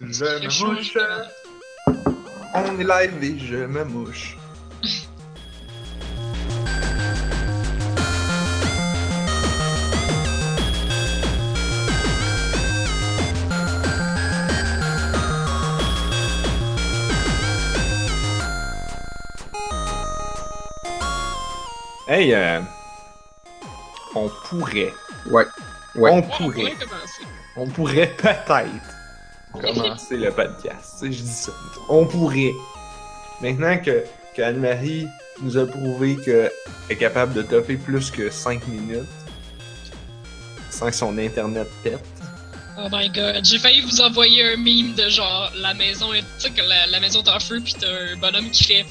Je me mouche. On est live et je me mouche. Hey, euh, on pourrait. Ouais. Ouais. On pourrait. On pourrait peut-être commencer le podcast. Tu sais, Je dis ça. On pourrait. Maintenant que, que Anne-Marie nous a prouvé qu'elle est capable de toffer plus que 5 minutes sans que son internet pète. Oh my god, j'ai failli vous envoyer un meme de genre la maison est. Tu sais que la, la maison est en feu pis t'as un bonhomme qui fait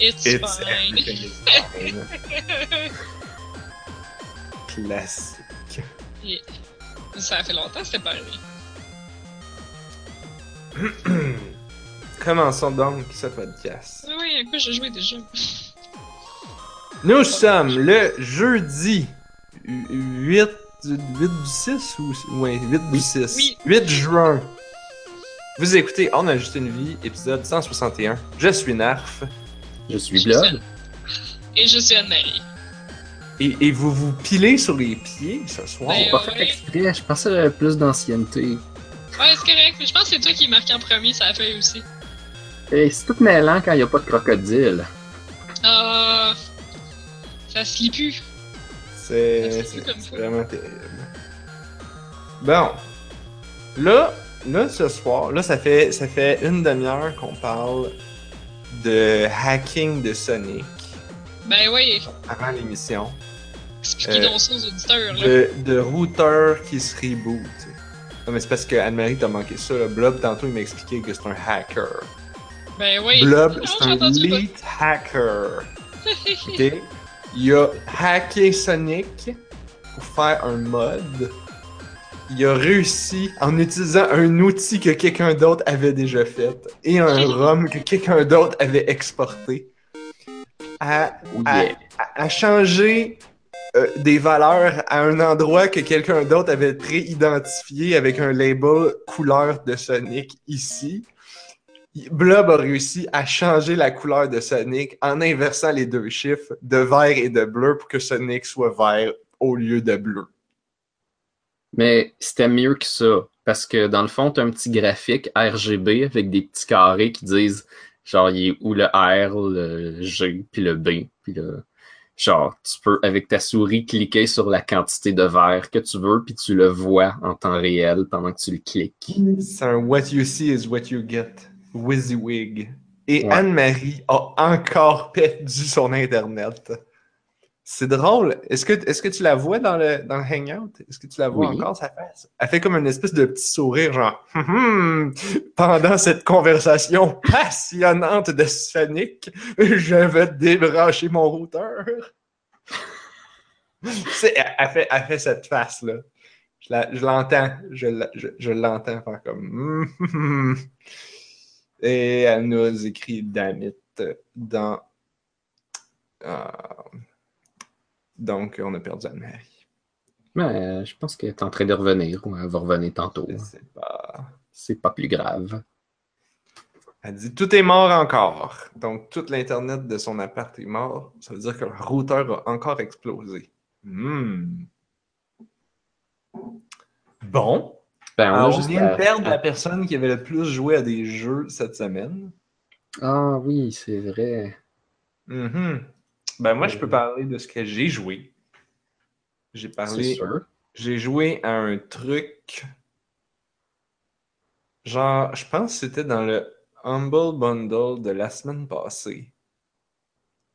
It's, It's fine. fine. Classique. Et ça fait longtemps que c'était pas arrivé. Commençons donc ce podcast. Oui, à quoi j'ai joué déjà? Nous sommes le jeudi 8, 8 du 6 ou ouais, 8 du 6. Oui. 8 juin. Vous écoutez On a juste une vie, épisode 161. Je suis Narf. Je suis Blood. Et je suis Anne-Marie. Et, et vous vous pilez sur les pieds ce soir? Ben, Pas fait exprès, je pensais à plus d'ancienneté. Ouais, c'est correct, mais je pense que c'est toi qui marqué en premier la feuille aussi. Et c'est tout mêlant quand il n'y a pas de crocodile. Ah. ça se lit plus. C'est ça. vraiment terrible. Bon. Là, là, ce soir, là, ça fait, ça fait une demi-heure qu'on parle de hacking de Sonic Ben oui, avant l'émission. expliquez Euh, donc ça aux auditeurs, là. de, de routeur qui se reboot. Non, mais c'est parce que Anne-Marie t'a manqué ça. Là. Blob, tantôt, il m'a expliqué que c'est un hacker. Ben oui. Blob, c'est un lead hacker. OK? Il a hacké Sonic pour faire un mod. Il a réussi en utilisant un outil que quelqu'un d'autre avait déjà fait et un ROM que quelqu'un d'autre avait exporté à Oh Ah. yeah. à, à changer euh, des valeurs à un endroit que quelqu'un d'autre avait pré-identifié avec un label couleur de Sonic ici. Blob a réussi à changer la couleur de Sonic en inversant les deux chiffres de vert et de bleu pour que Sonic soit vert au lieu de bleu. Mais c'était mieux que ça. Parce que dans le fond, tu as un petit graphique RGB avec des petits carrés qui disent genre il est où le R, le G, puis le B. Puis le... Genre, tu peux, avec ta souris, cliquer sur la quantité de vert que tu veux, puis tu le vois en temps réel pendant que tu le cliques. C'est un What you see is what you get. WYSIWYG. Et Ouais. Anne-Marie a encore perdu son Internet. C'est drôle. Est-ce que, est que tu la vois dans le, dans le Hangout? Est-ce que tu la vois Oui. encore, sa face? Elle fait comme une espèce de petit sourire, genre, Hum, hum, pendant cette conversation passionnante de Sonic, je vais débrancher mon routeur. C'est- elle, elle fait, elle fait cette face-là. Je la- je l'entends. Je, la- je, je l'entends faire comme. Hum, hum, hum. Et elle nous écrit Damit dans. euh, Donc, on a perdu Anne-Marie. Mais euh, je pense qu'elle est en train de revenir, ou elle va revenir tantôt. Sais pas. C'est pas plus grave. Elle dit tout est mort encore. Donc, tout l'Internet de son appart est mort. Ça veut dire que le routeur a encore explosé. Hmm. Bon. Ben, on Alors, on vient à- de perdre la personne qui avait le plus joué à des jeux cette semaine. Ah oui, c'est vrai. Mhm. Ben moi, je peux parler de ce que j'ai joué. J'ai parlé. J'ai joué à un truc. Genre, je pense que c'était dans le Humble Bundle de la semaine passée.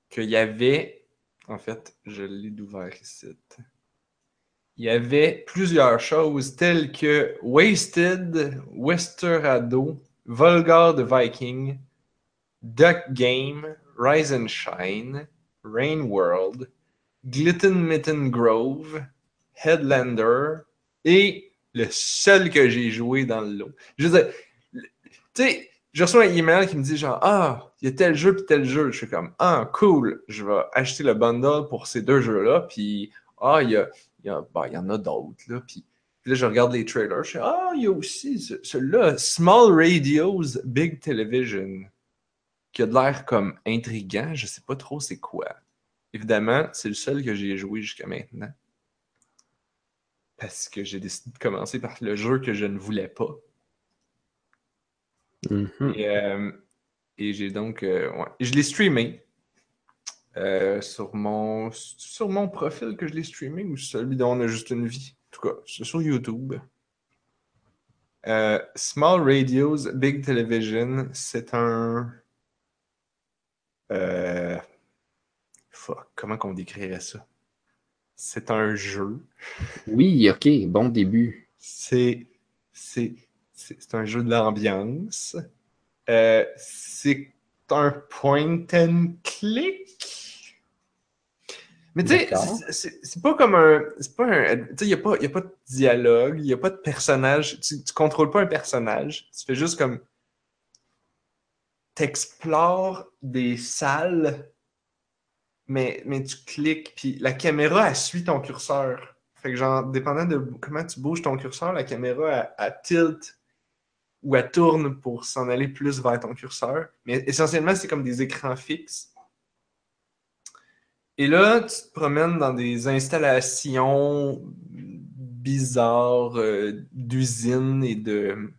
Qu'il y avait. En fait, je l'ai ouvert ici. Il y avait plusieurs choses telles que Wasted, Westerado, Volgar the Viking, Duck Game, Rise and Shine, Rain World, Glitten Mitten Grove, Headlander et le seul que j'ai joué dans le lot. Je veux dire, tu sais, je reçois un email qui me dit genre Ah, il y a tel jeu puis tel jeu. Je suis comme Ah, cool, je vais acheter le bundle pour ces deux jeux-là. Puis Ah, il y, a, il y, en a d'autres. là. Puis là, je regarde les trailers. Je suis Ah, il y a aussi ce- celui-là, Small Radios, Big Television, qui a de l'air comme intriguant. Je sais pas trop c'est quoi. Évidemment, c'est le seul que j'ai joué jusqu'à maintenant. Parce que j'ai décidé de commencer par le jeu que je ne voulais pas. Mhm. Et, euh, et j'ai donc. euh, ouais. Je l'ai streamé euh, sur, mon, sur mon profil que je l'ai streamé ou celui dont on a juste une vie. En tout cas, c'est sur YouTube. Small Radios, Big Television, c'est un. Euh, fuck, comment qu'on décrirait ça? C'est un jeu. Oui, ok, bon début. C'est c'est c'est un jeu de l'ambiance. Euh, c'est un point and click. Mais tu sais, c'est- pas comme un. C'est pas un. Tu sais, il n'y a, pas- y a pas de dialogue, il n'y a pas de personnage. Tu, tu contrôles pas un personnage. Tu fais juste comme. T'explores des salles, mais, mais tu cliques, puis la caméra, elle suit ton curseur. Fait que, genre, dépendant de comment tu bouges ton curseur, la caméra, elle, tilt ou elle tourne pour s'en aller plus vers ton curseur. Mais essentiellement, c'est comme des écrans fixes. Et là, tu te promènes dans des installations bizarres euh, d'usines et de.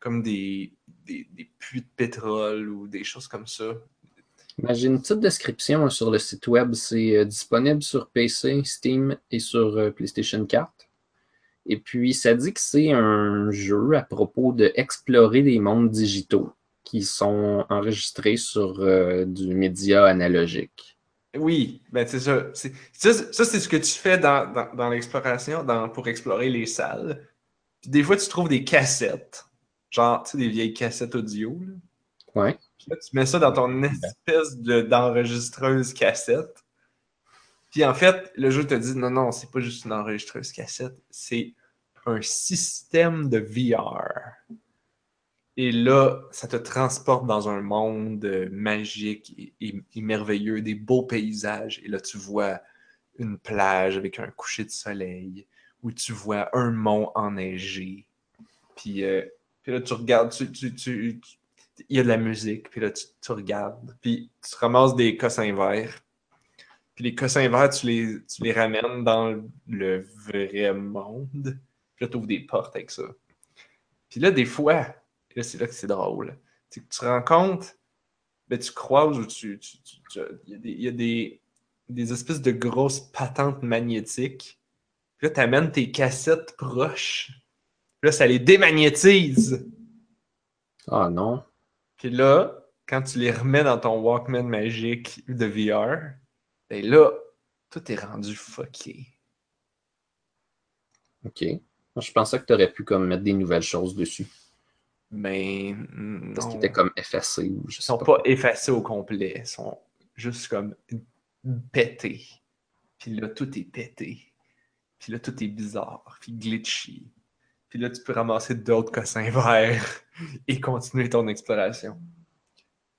comme des, des, des puits de pétrole ou des choses comme ça. Ben, J'ai une petite description hein, sur le site web. C'est euh, disponible sur PC, Steam et sur euh, PlayStation 4. Et puis, ça dit que c'est un jeu à propos d'explorer des mondes digitaux qui sont enregistrés sur euh, du média analogique. Oui, ben c'est ça. Ça, c'est- ça, c'est ce que tu fais dans, dans, dans l'exploration pour explorer les salles. Puis des fois, tu trouves des cassettes. Genre, tu sais, des vieilles cassettes audio. Là. Ouais. Puis là, tu mets ça dans ton espèce de- d'enregistreuse cassette. Puis en fait, le jeu te dit non, non, c'est pas juste une enregistreuse cassette, c'est un système de VR. Et là, ça te transporte dans un monde magique et, et- et merveilleux, des beaux paysages. Et là, tu vois une plage avec un coucher de soleil, ou tu vois un mont enneigé. Puis, euh, puis là, tu regardes, tu, tu- tu- il y a de la musique, puis là, tu, tu regardes, puis tu ramasses des cossins verts. Puis les cossins verts, tu les, tu les ramènes dans le vrai monde. Puis là, tu ouvres des portes avec ça. Puis là, des fois, là, c'est là que c'est drôle. C'est que tu rencontres, ben, tu croises ou tu. Il y a, des, y a des, des espèces de grosses patentes magnétiques. Puis là, tu amènes tes cassettes proches. Là, ça les démagnétise. Ah non. Puis là, quand tu les remets dans ton Walkman magique de VR, ben là, tout est rendu fucké. OK. Je pensais que tu aurais pu comme mettre des nouvelles choses dessus. Mais non. Parce qu'ils étaient comme effacés ou je Ils sont pas. pas effacés au complet. Ils sont juste comme pétés. Puis là, tout est pété. Puis là, tout est bizarre. Puis glitchy. Puis là, tu peux ramasser d'autres cossins verts et continuer ton exploration.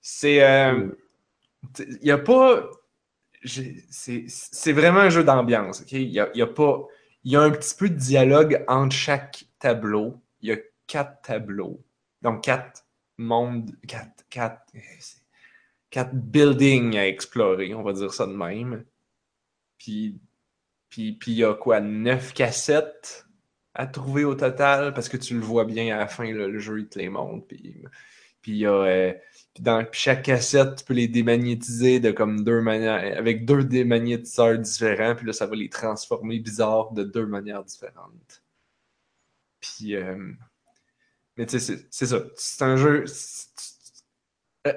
C'est. euh, Il n'y a pas. C'est vraiment un jeu d'ambiance. ok? Il y a, y a pas. Il y a un petit peu de dialogue entre chaque tableau. Il y a quatre tableaux. Donc, quatre mondes. Quatre. Quatre, c'est- quatre buildings à explorer, on va dire ça de même. Puis. Puis, puis il y a quoi? Neuf cassettes? À trouver au total parce que tu le vois bien à la fin, le jeu il te les montre. Puis, puis euh, dans chaque cassette, tu peux les démagnétiser de comme deux manières, avec deux démagnétiseurs différents, puis là, ça va les transformer bizarres de deux manières différentes. Puis, euh, mais tu sais, c'est- ça. C'est un jeu. euh,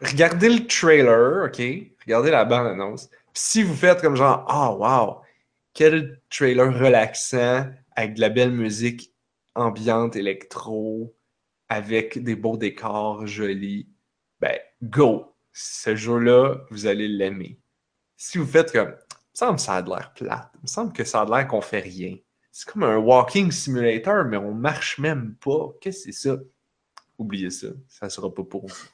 regardez le trailer, ok? Regardez la bande-annonce. Puis si vous faites comme genre, ah, wow, quel trailer relaxant, avec de la belle musique ambiante, électro, avec des beaux décors jolis, ben, go! Ce jeu-là, vous allez l'aimer. Si vous faites comme, il me semble que ça a de l'air plate, il me semble que ça a de l'air qu'on fait rien. C'est comme un walking simulator, mais on marche même pas. Qu'est-ce que c'est ça? Oubliez ça, ça sera pas pour vous.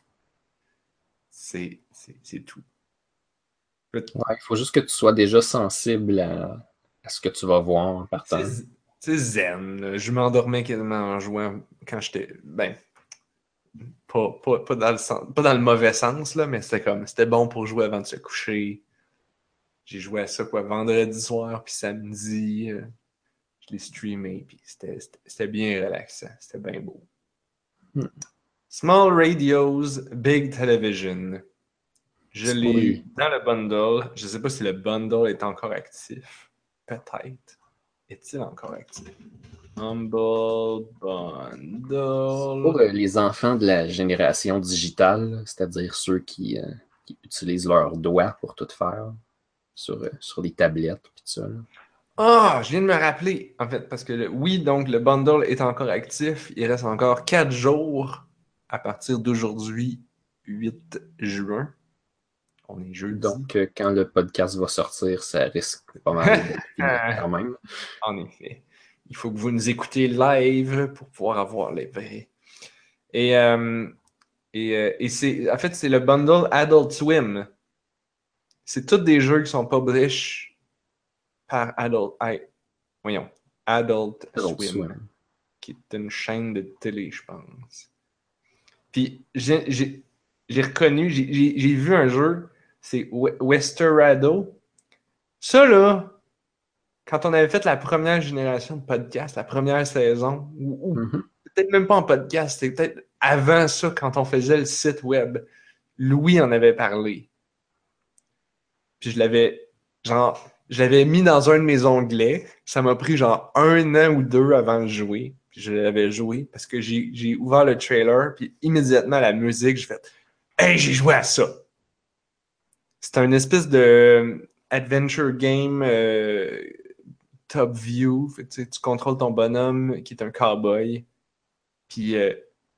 C'est c'est- c'est tout. Ouais, il faut juste que tu sois déjà sensible à, à ce que tu vas voir en partant. C'est- zen. là. Je m'endormais quasiment en jouant quand j'étais. Ben, pas, pas, pas, dans le sens- pas dans le mauvais sens, là, mais c'était comme. C'était bon pour jouer avant de se coucher. J'ai joué à ça, quoi, vendredi soir, puis samedi. euh, je l'ai streamé, puis c'était bien relaxant. C'était bien beau. Hmm. Small radios, big television. Je l'ai dans le bundle. Je sais pas si le bundle est encore actif. Peut-être. Est-il encore actif? Humble Bundle. Pour euh, les enfants de la génération digitale, c'est-à-dire ceux qui, euh, qui utilisent leurs doigts pour tout faire sur, euh, sur des tablettes et tout ça. Ah, je viens de me rappeler, en fait, parce que le- oui, donc le bundle est encore actif. Il reste encore 4 jours à partir d'aujourd'hui, 8 juin. On est jeudi. Donc, euh, quand le podcast va sortir, ça risque pas mal quand même. En effet. Il faut que vous nous écoutiez live pour pouvoir avoir les vrais. Et, euh, et, euh, et c'est, en fait, c'est le bundle Adult Swim. C'est tous des jeux qui sont publish par Adult. I- voyons. Adult, Adult Swim, Swim. qui est une chaîne de télé, je pense. Puis j'ai, reconnu, j'ai vu un jeu, c'est We- Westerado. Ça, là, quand on avait fait la première génération de podcasts, la première saison, ou, Mhm. peut-être même pas en podcast, c'était peut-être avant ça, quand on faisait le site web, Louis en avait parlé. Puis je l'avais, genre, je l'avais mis dans un de mes onglets. Ça m'a pris genre un an ou deux avant de jouer. Puis je l'avais joué parce que j'ai j'ai ouvert le trailer, puis immédiatement la musique, j'ai fait Hey, j'ai joué à ça! C'est un espèce de euh, adventure game euh, top view. Fait tu sais, tu contrôles ton bonhomme qui est un cowboy. Puis euh,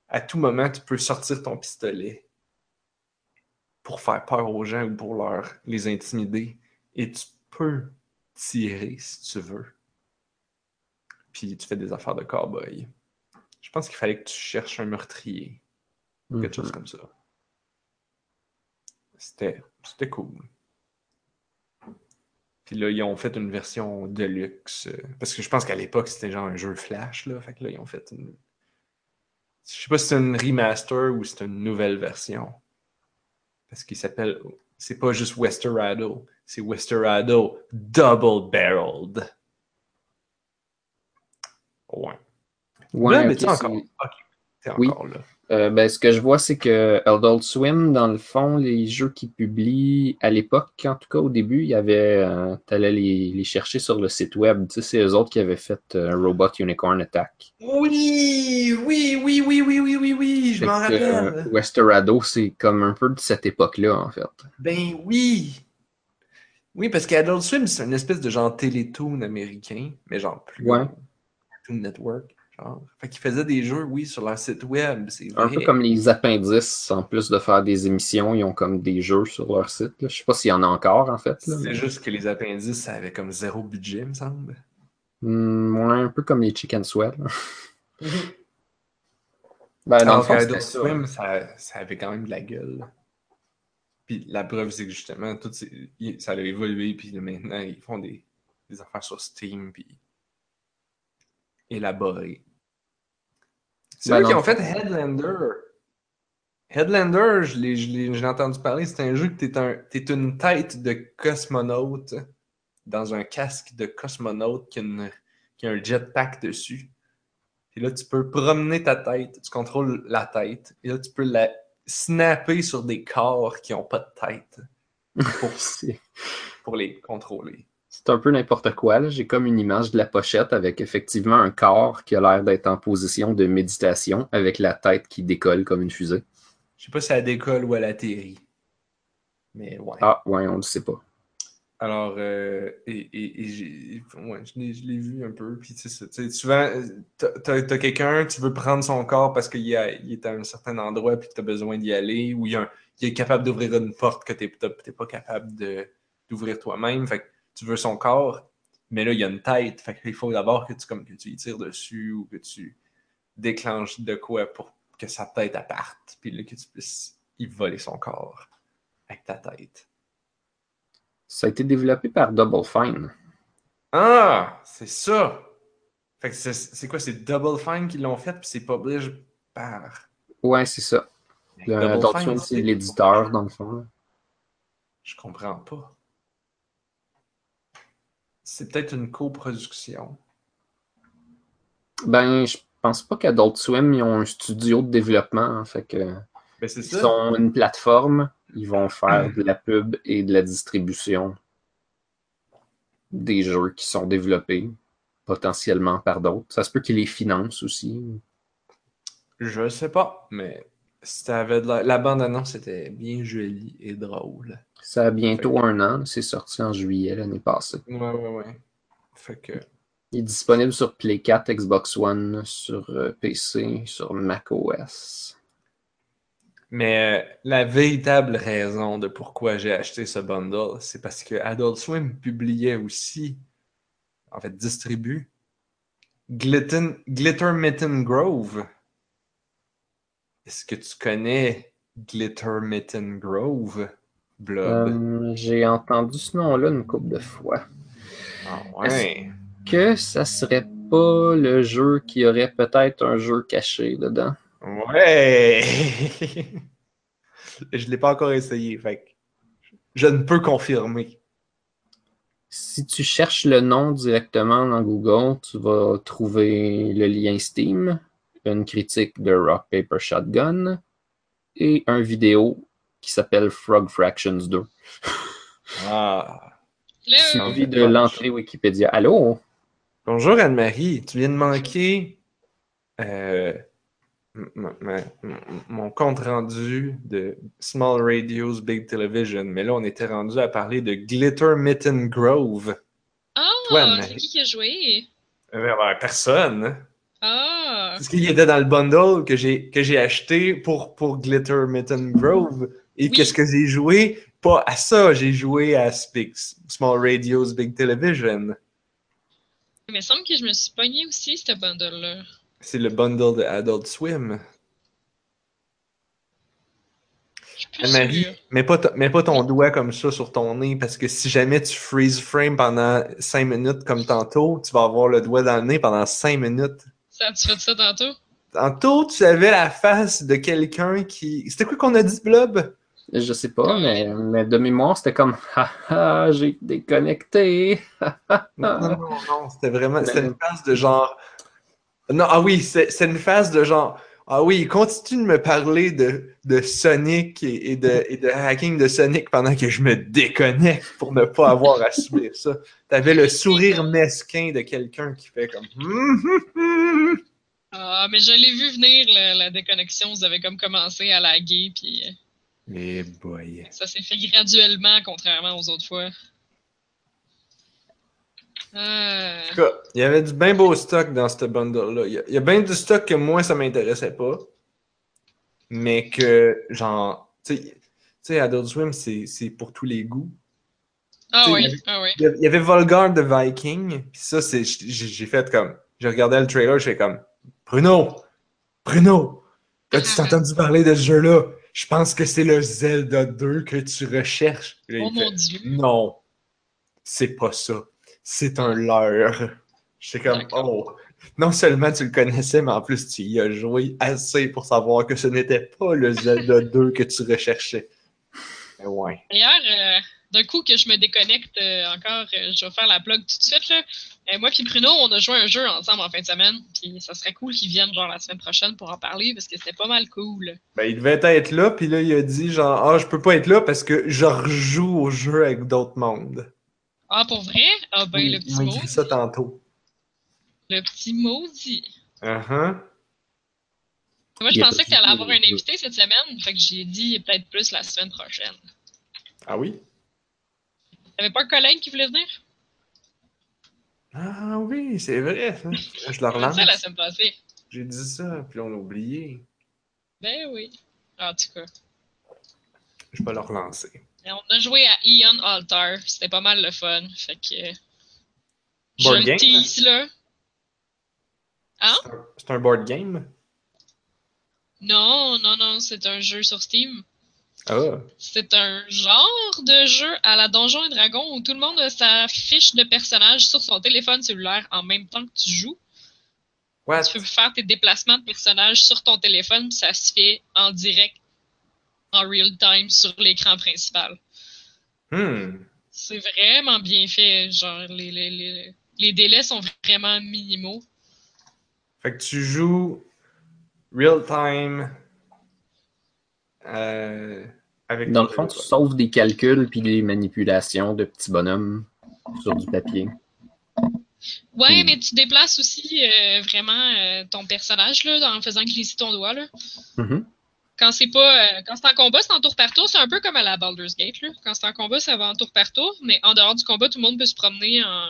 à tout moment, tu peux sortir ton pistolet pour faire peur aux gens ou pour leur, les intimider. Et tu peux tirer si tu veux. Puis tu fais des affaires de cowboy. Je pense qu'il fallait que tu cherches un meurtrier. Quelque chose Mhm. comme ça. C'était c'était cool. Puis là, ils ont fait une version deluxe. euh, Parce que je pense qu'à l'époque, c'était genre un jeu flash. Là. Fait que là, ils ont fait une. Je sais pas si c'est une remaster ou c'est une nouvelle version. Parce qu'il s'appelle. C'est pas juste Westerado, c'est Westerado Double Barreled. Ouais. Ouais, là, mais ok, t'es encore. c'est- Ok. T'es Oui. encore là. Euh, ben, ce que je vois, c'est que Adult Swim, dans le fond, les jeux qu'ils publient à l'époque, en tout cas au début, il y avait, euh, t'allais les, les chercher sur le site web. Tu sais, c'est eux autres qui avaient fait euh, Robot Unicorn Attack. Oui, oui, oui, oui, oui, oui, oui, oui, je m'en rappelle. Westerado, c'est comme un peu de cette époque-là, en fait. Ben oui. Oui, parce qu'Adult Swim, c'est une espèce de genre télétoon américain, mais genre plus Ouais. Network. Genre. Fait qu'ils faisaient des jeux, oui, sur leur site web, Un vrai. peu comme les appendices, en plus de faire des émissions, ils ont comme des jeux sur leur site. là. Je sais pas s'il y en a encore, en fait. C'est mais- juste que les appendices, ça avait comme zéro budget, me semble. Ouais, un peu comme les Chicken Sweat. là. Ben, dans le fond, ça. Swim, ça, ça avait quand même de la gueule. Puis la preuve, c'est que justement, tout ça a évolué, puis maintenant, ils font des, des affaires sur Steam, puis élaborées. C'est Ben, eux qui ont fait Headlander. Headlander, je l'ai- je l'ai je l'ai entendu parler, c'est un jeu que t'es un, t'es une tête de cosmonaute dans un casque de cosmonaute qui a, une- qui a un jetpack dessus. Et là, tu peux promener ta tête, tu contrôles la tête, et là, tu peux la snapper sur des corps qui n'ont pas de tête pour, pour les contrôler. C'est un peu n'importe quoi. J'ai comme une image de la pochette avec effectivement un corps qui a l'air d'être en position de méditation avec la tête qui décolle comme une fusée. Je sais pas si elle décolle ou elle atterrit. Mais ouais. Ah, ouais, on le sait pas. Alors, euh, et, et- et j'ai, ouais, je l'ai, vu un peu. Puis, tu tu souvent, t'as, t'as- t'as quelqu'un, tu veux prendre son corps parce qu'il est à un certain endroit puis que tu as besoin d'y aller, ou il, y a un- il est capable d'ouvrir une porte que tu n'es pas capable d'ouvrir toi-même. Fait que tu veux son corps, mais là, il y a une tête. Fait qu'il faut d'abord que tu, comme, que tu y tires dessus ou que tu déclenches de quoi pour que sa tête elle parte. Puis là, que tu puisses y voler son corps avec ta tête. Ça a été développé par Double Fine. Ah, c'est ça. Fait que c'est- quoi? C'est Double Fine qui l'ont fait, puis c'est published par. Ouais, c'est ça. Le Double Adult Fine, c'est- l'éditeur, dans le fond. Je comprends pas. C'est peut-être une coproduction. Ben, je pense pas qu'Adult Swim, ils ont un studio de développement. hein, fait que, Ben, ils ça. sont une plateforme, ils vont faire de la pub et de la distribution des jeux qui sont développés potentiellement par d'autres. Ça se peut qu'ils les financent aussi. Je sais pas, mais ça avait de la... la bande-annonce était bien jolie et drôle. Ça a bientôt un an, c'est sorti en juillet l'année passée. Ouais, ouais, ouais. Fait que. Il est disponible sur Play 4, Xbox One, sur euh, PC, sur macOS. Mais euh, la véritable raison de pourquoi j'ai acheté ce bundle, c'est parce que Adult Swim publiait aussi, en fait, distribue Glitten, Glitter Mitten Grove. Est-ce que tu connais Glitter Mitten Grove, Blob? Euh, J'ai entendu ce nom-là une couple de fois. Ah ouais. Que ça serait pas le jeu qui aurait peut-être un jeu caché dedans? Ouais! Je l'ai pas encore essayé, fait je ne peux confirmer. Si tu cherches le nom directement dans Google, tu vas trouver le lien Steam, une critique de Rock Paper Shotgun et un vidéo qui s'appelle Frog Fractions 2. Ah. Là, Suivi de l'entrée Wikipédia. Allô? Bonjour Anne-Marie, tu viens de manquer euh, mon compte rendu de Small Radios Big Television, mais là on était rendu à parler de Glitter Mitten Grove. ah, Ouais, c'est mais- qui qui a joué? Euh, ben, personne. Ah, Parce qu'il était dans le bundle que j'ai que j'ai acheté pour, pour Glitter Mitten Grove. Et Oui. qu'est-ce que j'ai joué? Pas à ça, j'ai joué à Big- Small Radios Big Television. il me semble que je me suis pogné aussi, ce bundle-là. C'est le bundle de Adult Swim. Sûre. mets pas, mets pas ton doigt comme ça sur ton nez parce que si jamais tu freeze frame pendant 5 minutes comme tantôt, tu vas avoir le doigt dans le nez pendant 5 minutes. Tu fais ça tantôt? Tantôt, tu avais la face de quelqu'un qui. C'était quoi qu'on a dit, Blob? Je sais pas, mais, mais de mémoire, c'était comme Haha, j'ai déconnecté. Non, non, non, non, c'était vraiment. C'était une face de genre. Non, ah oui, c'est c'est une face de genre. Ah oui, continue de me parler de, de Sonic et, et de, et de hacking de Sonic pendant que je me déconnecte pour ne pas avoir à subir ça. T'avais le sourire mesquin de quelqu'un qui fait comme. Ah, mais je l'ai vu venir, la, la déconnexion. Vous avez comme commencé à laguer, puis euh, Eh boy. ça s'est fait graduellement, contrairement aux autres fois. Euh, En tout cas, il y avait du bien beau stock dans ce bundle-là. Il y a, il y a bien du stock que moi, ça m'intéressait pas. Mais que, genre, tu sais- Adult Swim, c'est pour tous les goûts. Ah oui, il y avait- ah oui. Il y avait- Volgar de Viking, puis ça, c'est j'ai j'ai fait comme. Je regardais le trailer, je fais comme. Bruno! Bruno! As-tu entendu parler de ce jeu-là? Je pense que c'est le Zelda 2 que tu recherches. Là, Oh fait, mon dieu. non, c'est pas ça. C'est un leurre. J'étais comme, oh, non seulement tu le connaissais, mais en plus tu y as joué assez pour savoir que ce n'était pas le Zelda 2 que tu recherchais. Mais ouais. D'ailleurs, euh, d'un coup que je me déconnecte euh, encore, euh, je vais faire la plug tout de suite. Là. Moi puis Bruno, on a joué un jeu ensemble en fin de semaine. Puis ça serait cool qu'ils viennent genre la semaine prochaine pour en parler parce que c'était pas mal cool. Ben, il devait être là, puis là, il a dit genre, ah, je peux pas être là parce que je rejoue au jeu avec d'autres mondes. Ah, pour vrai? Ah ben, le petit m'a mot. dit ça tantôt. Le petit maudit. Uh-huh. Moi, je pensais que tu allais avoir un invité cette semaine. Fait que j'ai dit peut-être plus la semaine prochaine. Ah oui? T'avais pas un collègue qui voulait venir? Ah oui, c'est vrai. ça. Je le relance. ça la semaine passée. J'ai dit ça, puis on l'a oublié. Ben oui. En tout cas. Je vais le relancer. Et on a joué à Ion Altar. C'était pas mal le fun. Fait que. euh, Je Board le game? tease là. Hein? C'est un- board game? Non, non, non, c'est un jeu sur Steam. Ah. C'est un genre de jeu à la Donjon et Dragon où tout le monde a sa fiche de personnage sur son téléphone cellulaire en même temps que tu joues. What? Tu peux faire tes déplacements de personnages sur ton téléphone, ça se fait en direct, en real time, sur l'écran principal. Hmm. C'est vraiment bien fait. Genre, les, les, les, les délais sont vraiment minimaux. Fait que tu joues real time euh, avec Dans le fond, tu sauves des calculs puis des manipulations de petits bonhommes sur du papier. Ouais, Hmm. mais tu déplaces aussi euh, vraiment euh, ton personnage là, en faisant glisser ton doigt. Là. Mhm. Quand c'est pas euh, quand c'est en combat, c'est en tour par tour. C'est un peu comme à la Baldur's Gate. Là. Quand c'est en combat, ça va en tour par tour, mais en dehors du combat, tout le monde peut se promener en,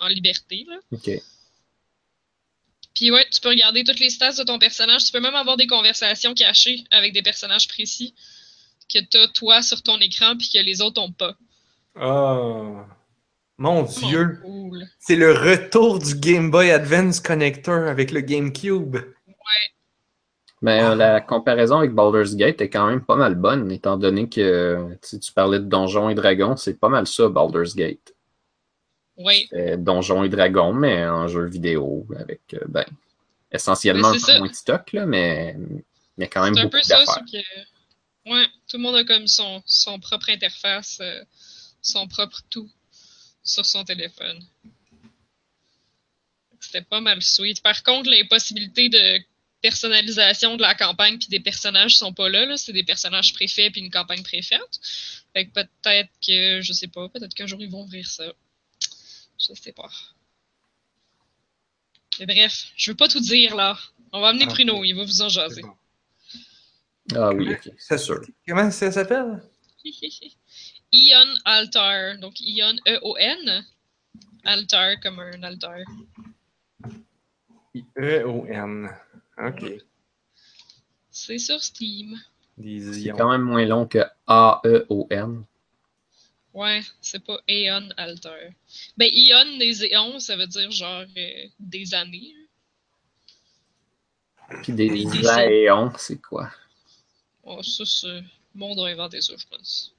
en liberté. Là. OK. Puis ouais, tu peux regarder toutes les stats de ton personnage. Tu peux même avoir des conversations cachées avec des personnages précis que t'as toi sur ton écran puis que les autres ont pas. Oh. Mon Dieu! Oh, cool. C'est le retour du Game Boy Advance Connector avec le GameCube. Mais euh, la comparaison avec Baldur's Gate est quand même pas mal bonne, étant donné que si tu parlais de Donjons et Dragons, c'est pas mal ça, Baldur's Gate. Ouais. C'est Donjons et Dragons, mais en jeu vidéo, avec, euh, ben, essentiellement un c'est peu moins de stock, là, mais, mais quand même C'est un peu ça, que. Ouais, tout le monde a comme son, son propre interface, euh, son propre tout sur son téléphone. C'était pas mal sweet. Par contre, les possibilités de personnalisation de la campagne puis des personnages sont pas là. là. C'est des personnages préfaits puis une campagne préfaite. Fait que peut-être que, je sais pas, peut-être qu'un jour ils vont ouvrir ça. Je sais pas. Mais bref, je veux pas tout dire là. On va amener Ah, Bruno, ok. il va vous en jaser. bon. Ah oui, ok. C'est sûr. Comment ça s'appelle? Ion Altar. Donc Ion E-O-N. Altar comme un altar. E-O-N. Ok. C'est sur Steam. C'est quand même moins long que A-E-O-N. Ouais, c'est pas Aeon Altar. Ben, Ion des éons, ça veut dire genre euh, des années. Puis des Des Aéons, c'est quoi? Oh, ça, c'est. Le monde a inventé ça, je pense.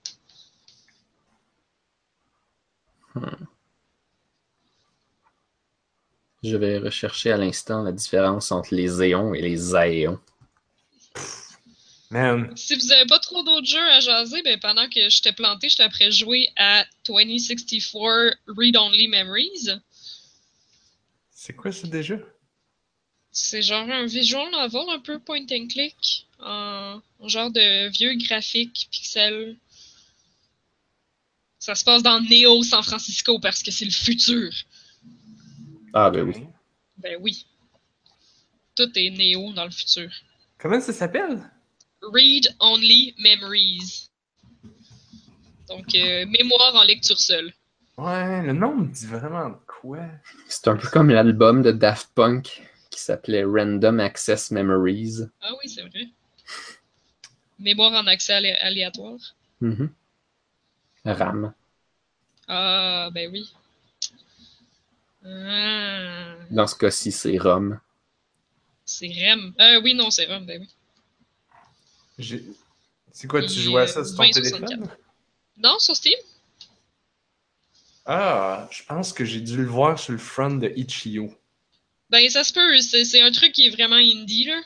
Je vais rechercher à l'instant la différence entre les éons et les aéons. Man, Si vous avez pas trop d'autres jeux à jaser, ben pendant que j'étais planté, j'étais après jouer à 2064 Read Only Memories. c'est quoi ça déjà? C'est genre un visual novel un peu point and click, en en genre de vieux graphique pixel. Ça se passe dans Neo San Francisco parce que c'est le futur. Ah ben oui. Ben oui. Tout est Neo dans le futur? Comment ça s'appelle? Read Only Memories. Donc, euh, mémoire en lecture seule. Ouais, le nom me dit vraiment de quoi? C'est un peu comme l'album de Daft Punk qui s'appelait Random Access Memories. Ah oui, c'est vrai. Mémoire en accès alé- aléatoire. Mhm. RAM. Ah, ben oui. Ah, Dans ce cas-ci, c'est ROM. c'est REM. Euh, oui, non, c'est REM, ben oui. C'est quoi, tu jouais à ça sur ton 2064. téléphone? Non, sur Steam? Ah, je pense que j'ai dû le voir sur le front de Itch.io. Ben, ça se peut. C'est c'est un truc qui est vraiment indie, là.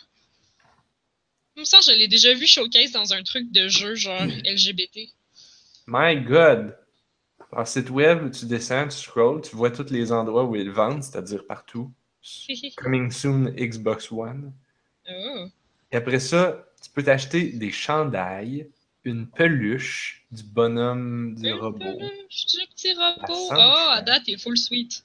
Comme ça, je l'ai déjà vu showcase dans un truc de jeu genre LGBT. My God! En site web, tu descends, tu scrolls, tu vois tous les endroits où ils vendent, c'est-à-dire partout. Coming soon Xbox One. oh. Et après ça, tu peux t'acheter des chandails, une peluche du bonhomme du Une robot. peluche du petit robot. Oh, à date, il est full sweet.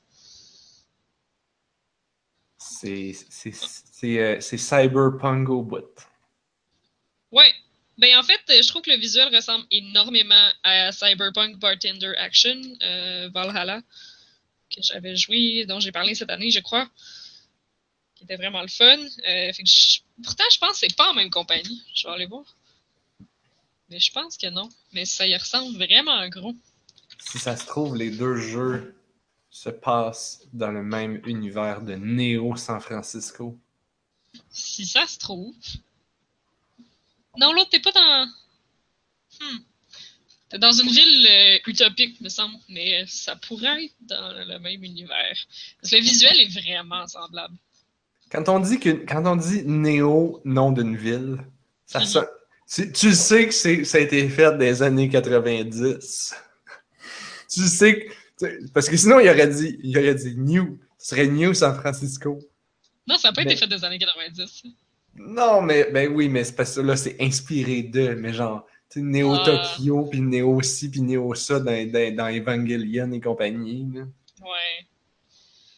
C'est c'est- c'est, euh, c'est cyberpunk au bout. Ouais. Ben, en fait, je trouve que le visuel ressemble énormément à Cyberpunk Bartender Action, euh, Valhalla, que j'avais joué, dont j'ai parlé cette année, je crois. Qui était vraiment le fun. Euh, fait que je- Pourtant, je pense que c'est pas en même compagnie. Je vais aller voir. Mais je pense que non. Mais ça y ressemble vraiment gros. Si ça se trouve, les deux jeux se passent dans le même univers de Neo San Francisco. Si ça se trouve. Non, l'autre, t'es pas dans. Hmm. T'es dans une ville euh, utopique, me semble. Mais ça pourrait être dans le même univers. Parce que le visuel est vraiment semblable. Quand on dit que quand on dit Néo, nom d'une ville, ça Mhm. sonne- tu, tu sais que c'est, ça a été fait des années 90. tu sais que. Parce que sinon, il aurait dit, il aurait dit New. Ce serait New San Francisco. Non, ça n'a pas Mais- été fait des années 90. Non, mais ben oui, mais c'est parce que là, c'est inspiré d'eux, mais genre, tu sais, Néo Ah. Tokyo, puis Néo ci, puis Néo ça dans, dans, dans Evangelion et compagnie. là. Ouais.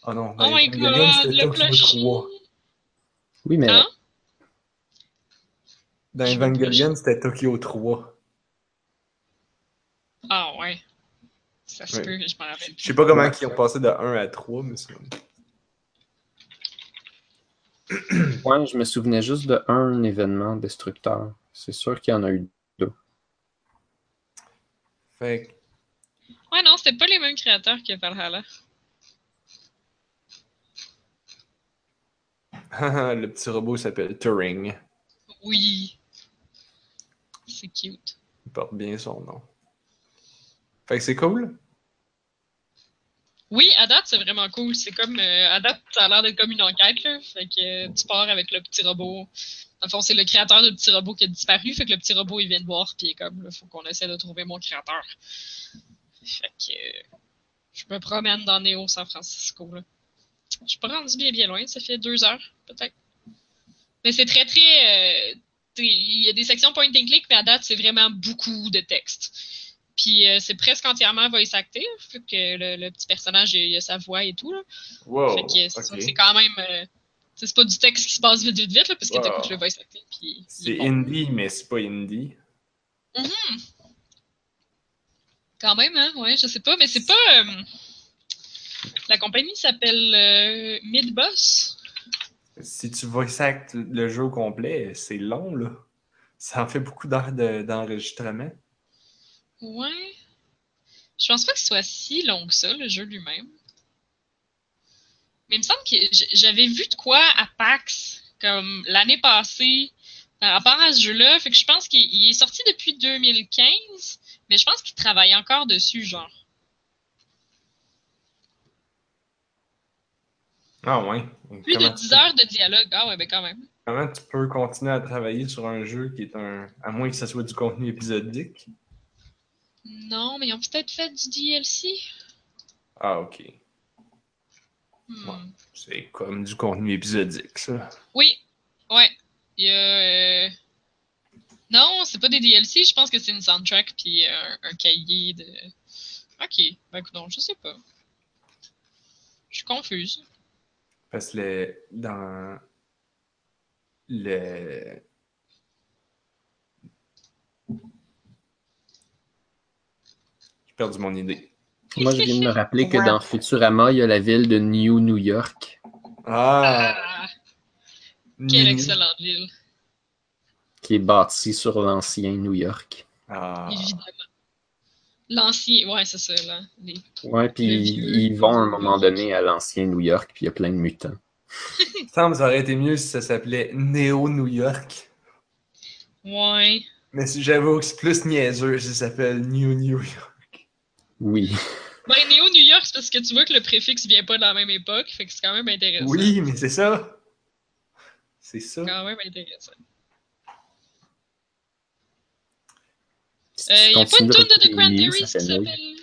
Oh non, dans Oh my Evangelion, god, c'était le Tokyo plushie! 3. Oui, mais Hein? Dans Evangelion, c'était Tokyo 3. Ah ouais. Ça se Ouais. peut, je m'en rappelle. Je sais pas comment ils ont passé de 1 à 3, mais c'est... ouais, je me souvenais juste de un événement destructeur. C'est sûr qu'il y en a eu deux. Fait que- Ouais, non, c'était pas les mêmes créateurs que Valhalla. le petit robot s'appelle Turing. Oui. C'est cute. Il porte bien son nom. Fait que c'est cool. Oui, à date, c'est vraiment cool. C'est comme. euh, à date, ça a l'air d'être comme une enquête, là. Fait que euh, tu pars avec le petit robot. Le fond, c'est le créateur du petit robot qui a disparu. Fait que le petit robot, il vient de voir, puis comme, là, faut qu'on essaie de trouver mon créateur. Fait que. euh, je me promène dans Neo San Francisco, là. Je suis pas rendu bien, bien loin. Ça fait deux heures, peut-être. Mais c'est très, très. euh, il y a des sections point and click, mais à date, c'est vraiment beaucoup de texte. Puis euh, c'est presque entièrement voice acté, fait que le, le petit personnage, il a sa voix et tout. Là. Wow. fait que c'est quand même. euh, c'est pas du texte qui se passe vite, vite, vite, là, parce que Wow. t'écoutes le voice acté. Puis C'est indie, mais c'est pas indie. Quand même, hein, ouais, je sais pas, mais c'est pas. euh, La compagnie s'appelle Midboss. Si tu voice act le jeu au complet, c'est long, là. Ça en fait beaucoup d'heures de- d'enregistrement. Ouais. Je pense pas que ce soit si long que ça, le jeu lui-même. Mais il me semble que j'avais vu de quoi à PAX, comme l'année passée, par rapport à ce jeu-là. Fait que je pense qu'il il est sorti depuis 2015, mais je pense qu'il travaille encore dessus, genre. Ah ouais. Plus comment, de 10 tu, heures de dialogue. Ah ouais, ben quand même. comment tu peux continuer à travailler sur un jeu qui est un. À moins que ce soit du contenu épisodique? Non, mais ils ont peut-être fait du DLC. Ah, ok. Hmm. Ouais. C'est comme du contenu épisodique, ça. Oui, ouais. Il y a. euh, Non, c'est pas des DLC, je pense que c'est une soundtrack puis un, un cahier de. Ok, ben écoute, non, je sais pas. Je suis confuse. Parce que le, dans le. Perdu mon idée. Moi, je viens de me rappeler que Ouais. dans Futurama, il y a la ville de New New York Ah! Ah, quelle excellente ville, qui est bâtie sur l'ancien New York. Ah. évidemment. L'ancien, ouais, c'est ça, là. Les- Ouais, puis ils, vont à un moment donné à l'ancien New York, puis il y a plein de mutants. Que ça aurait été mieux si ça s'appelait Neo New York. Ouais. Mais si j'avoue que c'est plus niaiseux si ça s'appelle New New York. Oui. Ben, Néo New York, c'est parce que tu vois que le préfixe vient pas de la même époque, fait que c'est quand même intéressant. Oui, mais c'est ça. C'est ça. C'est quand même intéressant. Si Euh, tu y a pas une tonne de de The Cranberries ça qui s'appelle.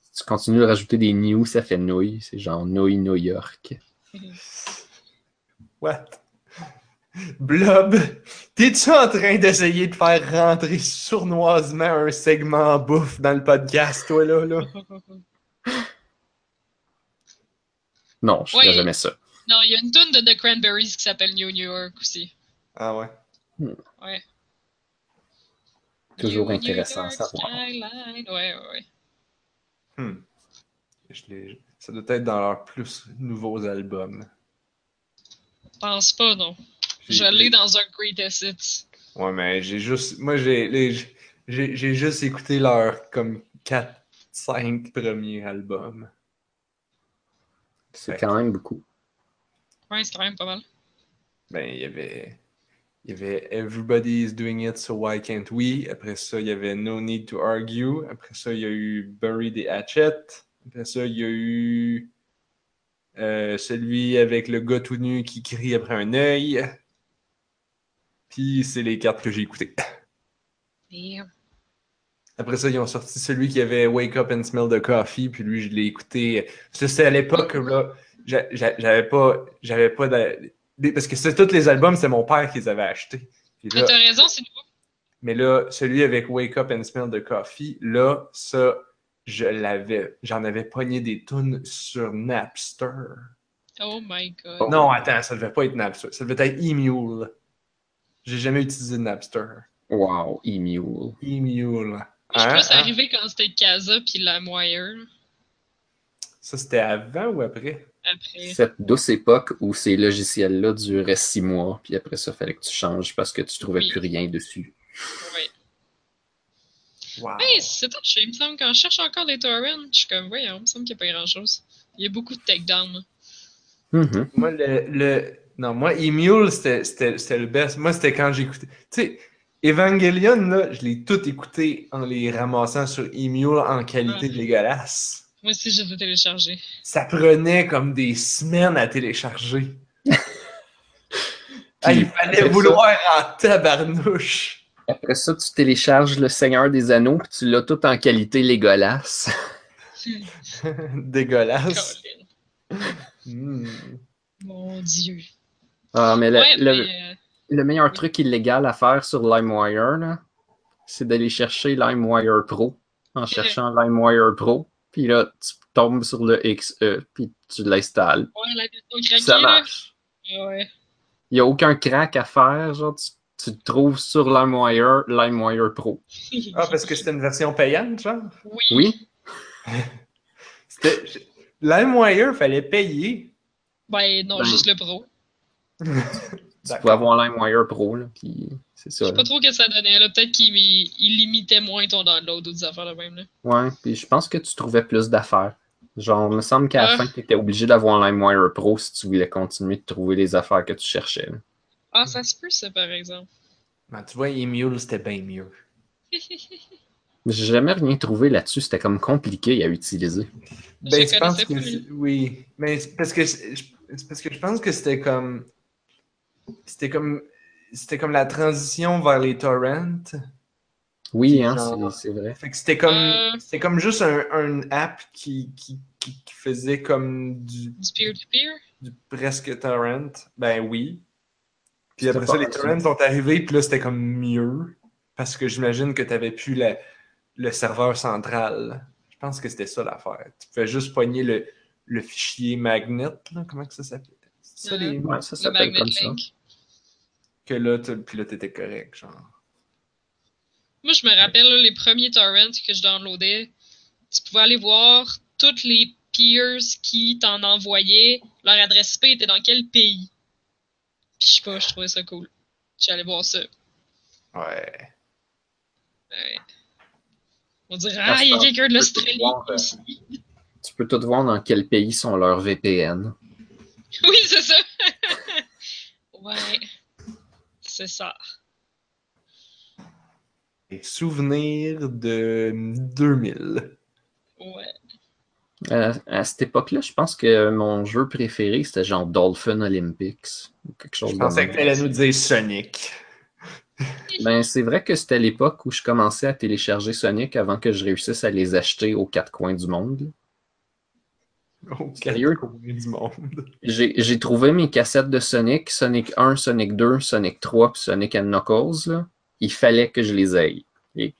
Si tu continues de rajouter des new, ça fait nouille. C'est genre nouille New York. What? Blob, t'es-tu en train d'essayer de faire rentrer sournoisement un segment bouffe dans le podcast, toi, là? là? Non, je Ouais. jamais ça. Non, il y a une tonne de The Cranberries qui s'appelle New New York aussi. Ah ouais? Ouais. Toujours New intéressant à savoir. Ouais, ouais, ouais. Hmm. Je Ça doit être dans leurs plus nouveaux albums. Pense pas, non. Je l'ai dans un Greatest Hits. Ouais, mais j'ai juste. Moi, j'ai les- j'ai j'ai juste écouté leurs comme 4-5 premiers albums. C'est quand même beaucoup. Ouais, c'est quand même pas mal. Ben, il y avait. Il y avait Everybody is doing it, so why can't we? Après ça, il y avait No Need to Argue. Après ça, il y a eu Bury the Hatchet. Après ça, il y a eu Euh, celui avec le gars tout nu qui crie après un œil. Puis c'est les cartes que j'ai écoutées? Après ça, ils ont sorti celui qui avait Wake Up and Smell the Coffee, puis lui, je l'ai écouté. Ça, c'était à l'époque, là, j'a- j'a- j'avais pas, j'avais pas de- parce que c'est tous les albums, c'est mon père qui les avait achetés. Là- t'as raison, c'est nouveau. mais là, celui avec Wake Up and Smell the Coffee, là, ça, je l'avais, j'en avais pogné des tunes sur Napster. Oh my god. Oh. Non, attends, ça devait pas être Napster, ça devait être E-Mule. J'ai jamais utilisé Napster. Wow, E-Mule. E-Mule. Je suis Hein, plus hein? arrivé quand c'était Casa puis LimeWire. Ça, c'était avant ou après? Après. Cette douce époque où ces logiciels-là duraient six mois, puis après ça, fallait que tu changes parce que tu trouvais Oui. plus rien dessus. Ouais. Wow. Hey, c'est touché. Il me semble quand je cherche encore des torrents, je suis comme, voyons, il me semble qu'il n'y a pas grand chose. Il y a beaucoup de takedowns. Mhm. Moi, le, le- Non, moi, E-Mule, c'était le best. Moi, c'était quand j'écoutais. Tu sais, Evangelion, là, je l'ai tout écouté en les ramassant sur E-Mule en qualité Ouais. dégueulasse. Moi aussi, je les ai téléchargés. Ça prenait comme des semaines à télécharger. Ah, il fallait vouloir en tabarnouche. Après ça, tu télécharges Le Seigneur des Anneaux, puis tu l'as tout en qualité Légolas. Dégueulasse. Colin. Hmm. Mon Dieu. Ah, mais le, ouais, le- mais, le meilleur truc illégal à faire sur LimeWire, là, c'est d'aller chercher LimeWire Pro en cherchant LimeWire Pro. Puis là, tu tombes sur le XE, puis tu l'installes. ouais, la version Puis craquée, ça là. marche. Ouais. Il n'y a aucun crack à faire. Genre, tu, tu te trouves sur LimeWire, LimeWire Pro. Ah, parce que c'était une version payante, genre? Oui. Oui, C'était- LimeWire, fallait payer. Ben non, Ben, juste le pro. Tu peux avoir LimeWire Pro, là, puis c'est Je ça. sais là. pas trop ce que ça donnait, là. Peut-être qu'il il limitait moins ton download ou des affaires de même, là. Ouais, puis je pense que tu trouvais plus d'affaires. Genre, il me semble qu'à la Ouais. fin, tu étais obligé d'avoir un LimeWire Pro si tu voulais continuer de trouver les affaires que tu cherchais. là. Ah, ça se peut, ça, par exemple. Ben, tu vois, Emule, c'était bien mieux. J'ai jamais rien trouvé là-dessus. C'était comme compliqué à utiliser. Ben, Je je pense que oui. Mais c'est parce que parce que je pense que c'était comme c'était comme c'était comme la transition vers les torrents. Oui, hein, c'est vrai. Fait que c'était comme Euh. c'était comme juste un, un app qui, qui, qui, qui faisait comme du, Du peer-to-peer? du presque torrent. Ben oui. Puis après ça, les torrents sont arrivés, puis là, c'était comme mieux. Parce que j'imagine que tu n'avais plus la- le serveur central. Je pense que c'était ça l'affaire. Tu pouvais juste pogner le, le fichier magnet, là, comment que ça s'appelle? C'est ça, les... Ouais, ça Le s'appelle Magnet comme ça. Link. Que là, tu- puis là, t'étais correct, genre. Moi, je me rappelle là, les premiers torrents que je downloadais. Tu pouvais aller voir toutes les peers qui t'en envoyaient. Leur adresse IP était dans quel pays. Puis je sais pas, je trouvais ça cool. J'allais voir ça. Ouais. Ouais. On dirait, Ah, il y a quelqu'un de l'Australie euh, aussi. Tu peux tout voir dans quel pays sont leurs VPN. Oui, c'est ça. ouais. C'est ça. Les souvenirs de 2000. Ouais. Euh, à cette époque-là, je pense que mon jeu préféré, c'était genre Dolphin Olympics. Ou quelque chose Je pensais même. que t'allais nous dire Sonic. Ben, c'est vrai que c'était l'époque où je commençais à télécharger Sonic avant que je réussisse à les acheter aux quatre coins du monde. Sérieux? du monde. J'ai trouvé mes cassettes de Sonic, Sonic 1, Sonic 2, Sonic 3 puis Sonic and Knuckles. Là. Il fallait que je les aille. Et-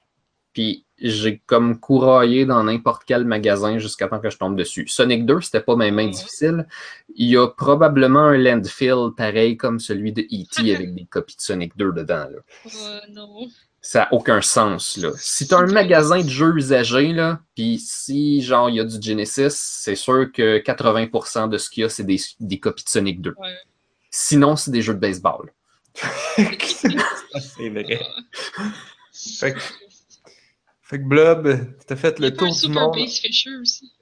Puis j'ai comme couraillé dans n'importe quel magasin jusqu'à temps que je tombe dessus. Sonic 2, c'était pas mes mains Ouais. difficiles. Il y a probablement un landfill pareil comme celui de E.T. avec des copies de Sonic 2 dedans. Là. Oh non. Ça n'a aucun sens, là. Si t'as un magasin de jeux usagés, là, pis si, genre, il y a du Genesis, c'est sûr que 80% de ce qu'il y a, c'est des, des copies de Sonic 2. Ouais. Sinon, c'est des jeux de baseball. c'est vrai. Fait que, fait que Blob, t'as fait le tour du monde. Aussi.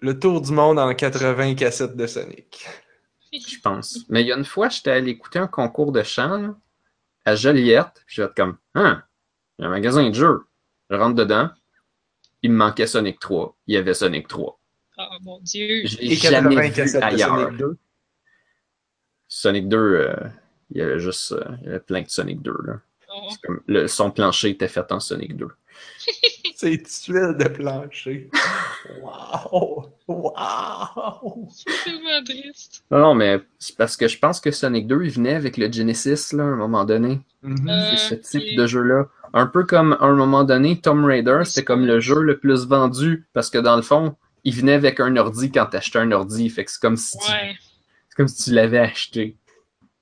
Le tour du monde en 80 cassettes de Sonic. je pense. Mais il y a une fois, j'étais allé écouter un concours de chant là, à Joliette. puis Je vais être comme, hein, il y a un magasin de jeux. Je rentre dedans. Il me manquait Sonic 3. Il y avait Sonic 3. Oh mon dieu. L'ai jamais 80 vu ailleurs. Sonic 2. Sonic 2, euh, il y avait juste euh, il y avait plein de Sonic 2. Là. Oh. Comme- le- son plancher était fait en Sonic 2. C'est tuile de plancher. Wow! Wow! C'est tellement triste. Non, non, mais c'est parce que je pense que Sonic 2, il venait avec le Genesis là, à un moment donné. Mhm. Euh, C'est ce type de jeu-là. Un peu comme à un moment donné, Tomb Raider, c'était comme le jeu le plus vendu parce que dans le fond, il venait avec un ordi quand t'achetais un ordi. Fait que c'est comme si tu, Ouais. c'est comme si tu l'avais acheté.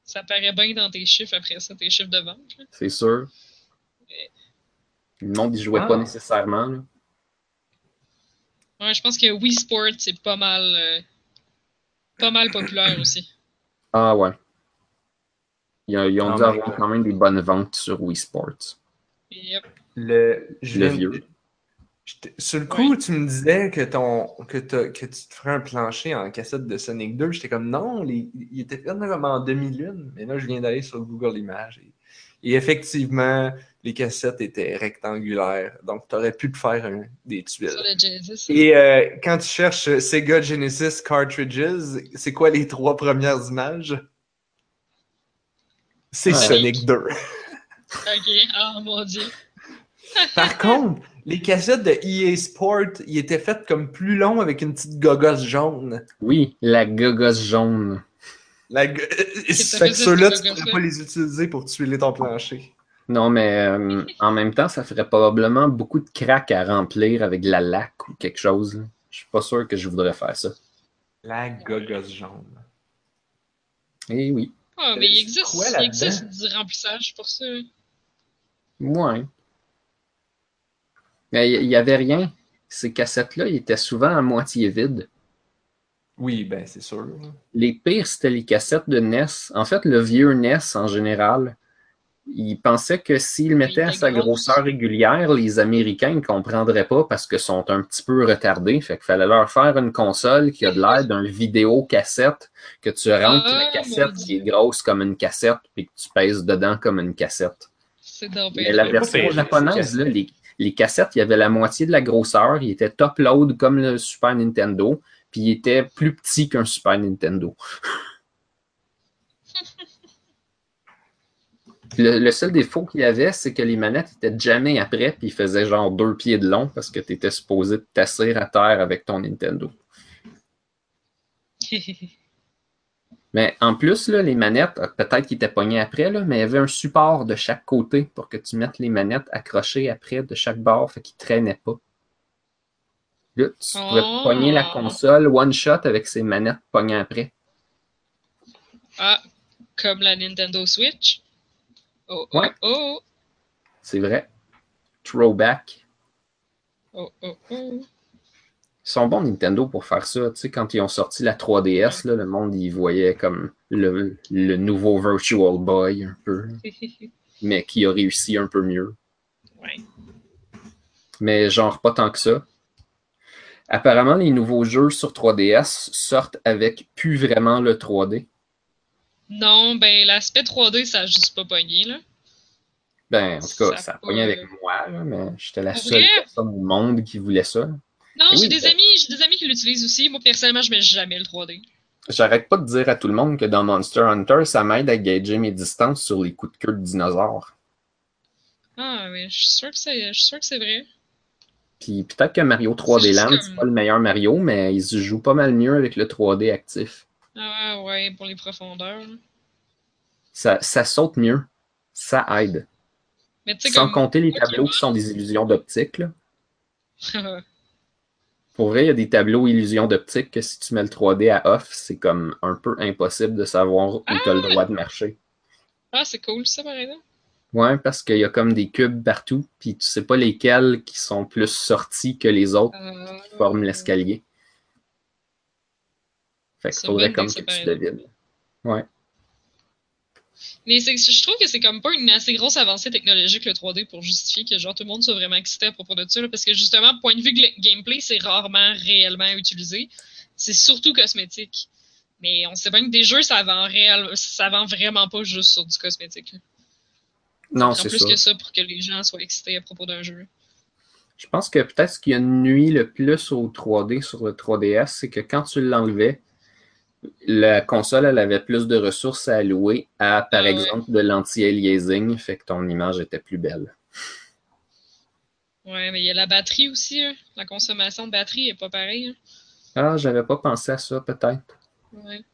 Ça paraît bien dans tes chiffres après ça, tes chiffres de vente. C'est sûr. Le monde, il jouait Ah. pas nécessairement. là. Ouais, je pense que Wii Sport, c'est pas mal. euh, pas mal populaire aussi. Ah ouais. Ils, ont- ils ont Ah, dû avoir quand même des bonnes ventes sur Wii Sports. Yep. Le, je Le viens- vieux. Sur le coup, tu me disais que, ton, que, tu te ferais un plancher en cassette de Sonic 2. J'étais comme non, les- il était fait comme en demi-lune. Mais là, je viens d'aller sur Google Images. Et, et effectivement, les cassettes étaient rectangulaires. Donc, tu aurais pu te faire un- des tuiles. Sur le Genesis. Et euh, quand tu cherches Sega Genesis Cartridges, c'est quoi les trois premières images? C'est. Sonic 2. Ok. Oh mon dieu. Par contre, les cassettes de EA Sport, ils étaient faites comme plus longs avec une petite gogosse jaune. Oui, la gogosse jaune. La go- ça fait que ceux-là, tu pourrais pas les utiliser pour tuiler ton plancher. Non, mais euh, en même temps, ça ferait probablement beaucoup de crack à remplir avec de la laque ou quelque chose. Je suis pas sûr que je voudrais faire ça. La gogosse jaune. Eh oui. Ah, mais il existe, quoi il existe du remplissage pour ça. Ouais. Mais il y, y avait rien. Ces cassettes-là, ils étaient souvent à moitié vides. Oui, ben c'est sûr. Les pires, c'était les cassettes de NES. En fait, le vieux NES en général, il pensait que s'il mettait à sa grosseur régulière, les Américains ne comprendraient pas parce que sont un petit peu retardés. Fait qu'il fallait leur faire une console qui a de l'air d'un vidéo cassette, que tu rentres Ah, la cassette qui est grosse comme une cassette, puis que tu pèses dedans comme une cassette. C'est Mais la version japonaise, ces là, les, les cassettes, il y avait la moitié de la grosseur. Il était top load comme le Super Nintendo. Puis il était plus petit qu'un Super Nintendo. Le, le seul défaut qu'il y avait, c'est que les manettes étaient jamais après, puis ils faisaient genre deux pieds de long parce que tu étais supposé te tasser à terre avec ton Nintendo. Mais en plus, là, les manettes, peut-être qu'ils étaient pognés après, là, mais il y avait un support de chaque côté pour que tu mettes les manettes accrochées après de chaque bord, fait qu'ils ne traînaient pas. Là, tu pouvais Oh. pogner la console one shot avec ces manettes pognées après. ah, comme la Nintendo Switch? Oh, oh, Ouais. oh, C'est vrai. Throwback. oh, oh, oh. Ils sont bons Nintendo pour faire ça. Tu sais, quand ils ont sorti la 3DS, là, le monde y voyait comme le, le nouveau Virtual Boy un peu, mais qui a réussi un peu mieux. ouais. mais genre pas tant que ça. Apparemment, les nouveaux jeux sur 3DS sortent avec plus vraiment le 3D. Non, ben l'aspect 3D, ça a juste pas pogné, là. Ben, en tout cas, Ça ça a pogné avec moi, là, mais j'étais la seule vrai? personne au monde qui voulait ça. Non, Oui, j'ai des ben- amis, j'ai des amis qui l'utilisent aussi. Moi, personnellement, je mets jamais le 3D. J'arrête pas de dire à tout le monde que dans Monster Hunter, ça m'aide à gager mes distances sur les coups de queue de dinosaures. Ah, oui, je suis sûr que c'est, je suis sûr que c'est vrai. Puis peut-être que Mario 3D C'est juste Land, c'est pas le meilleur Mario, mais il se joue pas mal mieux avec le 3D actif. Ah, ouais, pour les profondeurs. Ça, ça saute mieux. Ça aide. Mais Sans comme. compter les tableaux qui sont des illusions d'optique, là. Pour vrai, il y a des tableaux illusions d'optique que si tu mets le 3D à off, c'est comme un peu impossible de savoir où tu as le droit de marcher. ah, c'est cool, ça, par exemple. Ouais, parce qu'il y a comme des cubes partout, puis tu sais pas lesquels qui sont plus sortis que les autres Euh, qui forment l'escalier. Fait qu'il faudrait comme que tu devines. Mais c'est, je trouve que c'est comme pas une assez grosse avancée technologique le 3D pour justifier que genre tout le monde soit vraiment excité à propos de ça. là, parce que justement, point de vue gameplay, c'est rarement réellement utilisé. C'est surtout cosmétique. Mais on sait bien que des jeux, ça vend réel, ça vend vraiment pas juste sur du cosmétique. là. Non, c'est plus ça. que ça pour que les gens soient excités à propos d'un jeu. Je pense que peut-être ce qui a nuit le plus au 3D sur le 3DS, c'est que quand tu l'enlevais, la console, elle avait plus de ressources à allouer à, par Ah ouais. exemple, de l'anti-aliasing, fait que ton image était plus belle. Ouais, mais il y a la batterie aussi. hein. La consommation de batterie est pas pareille. hein. Ah, j'avais pas pensé à ça, peut-être. Ouais.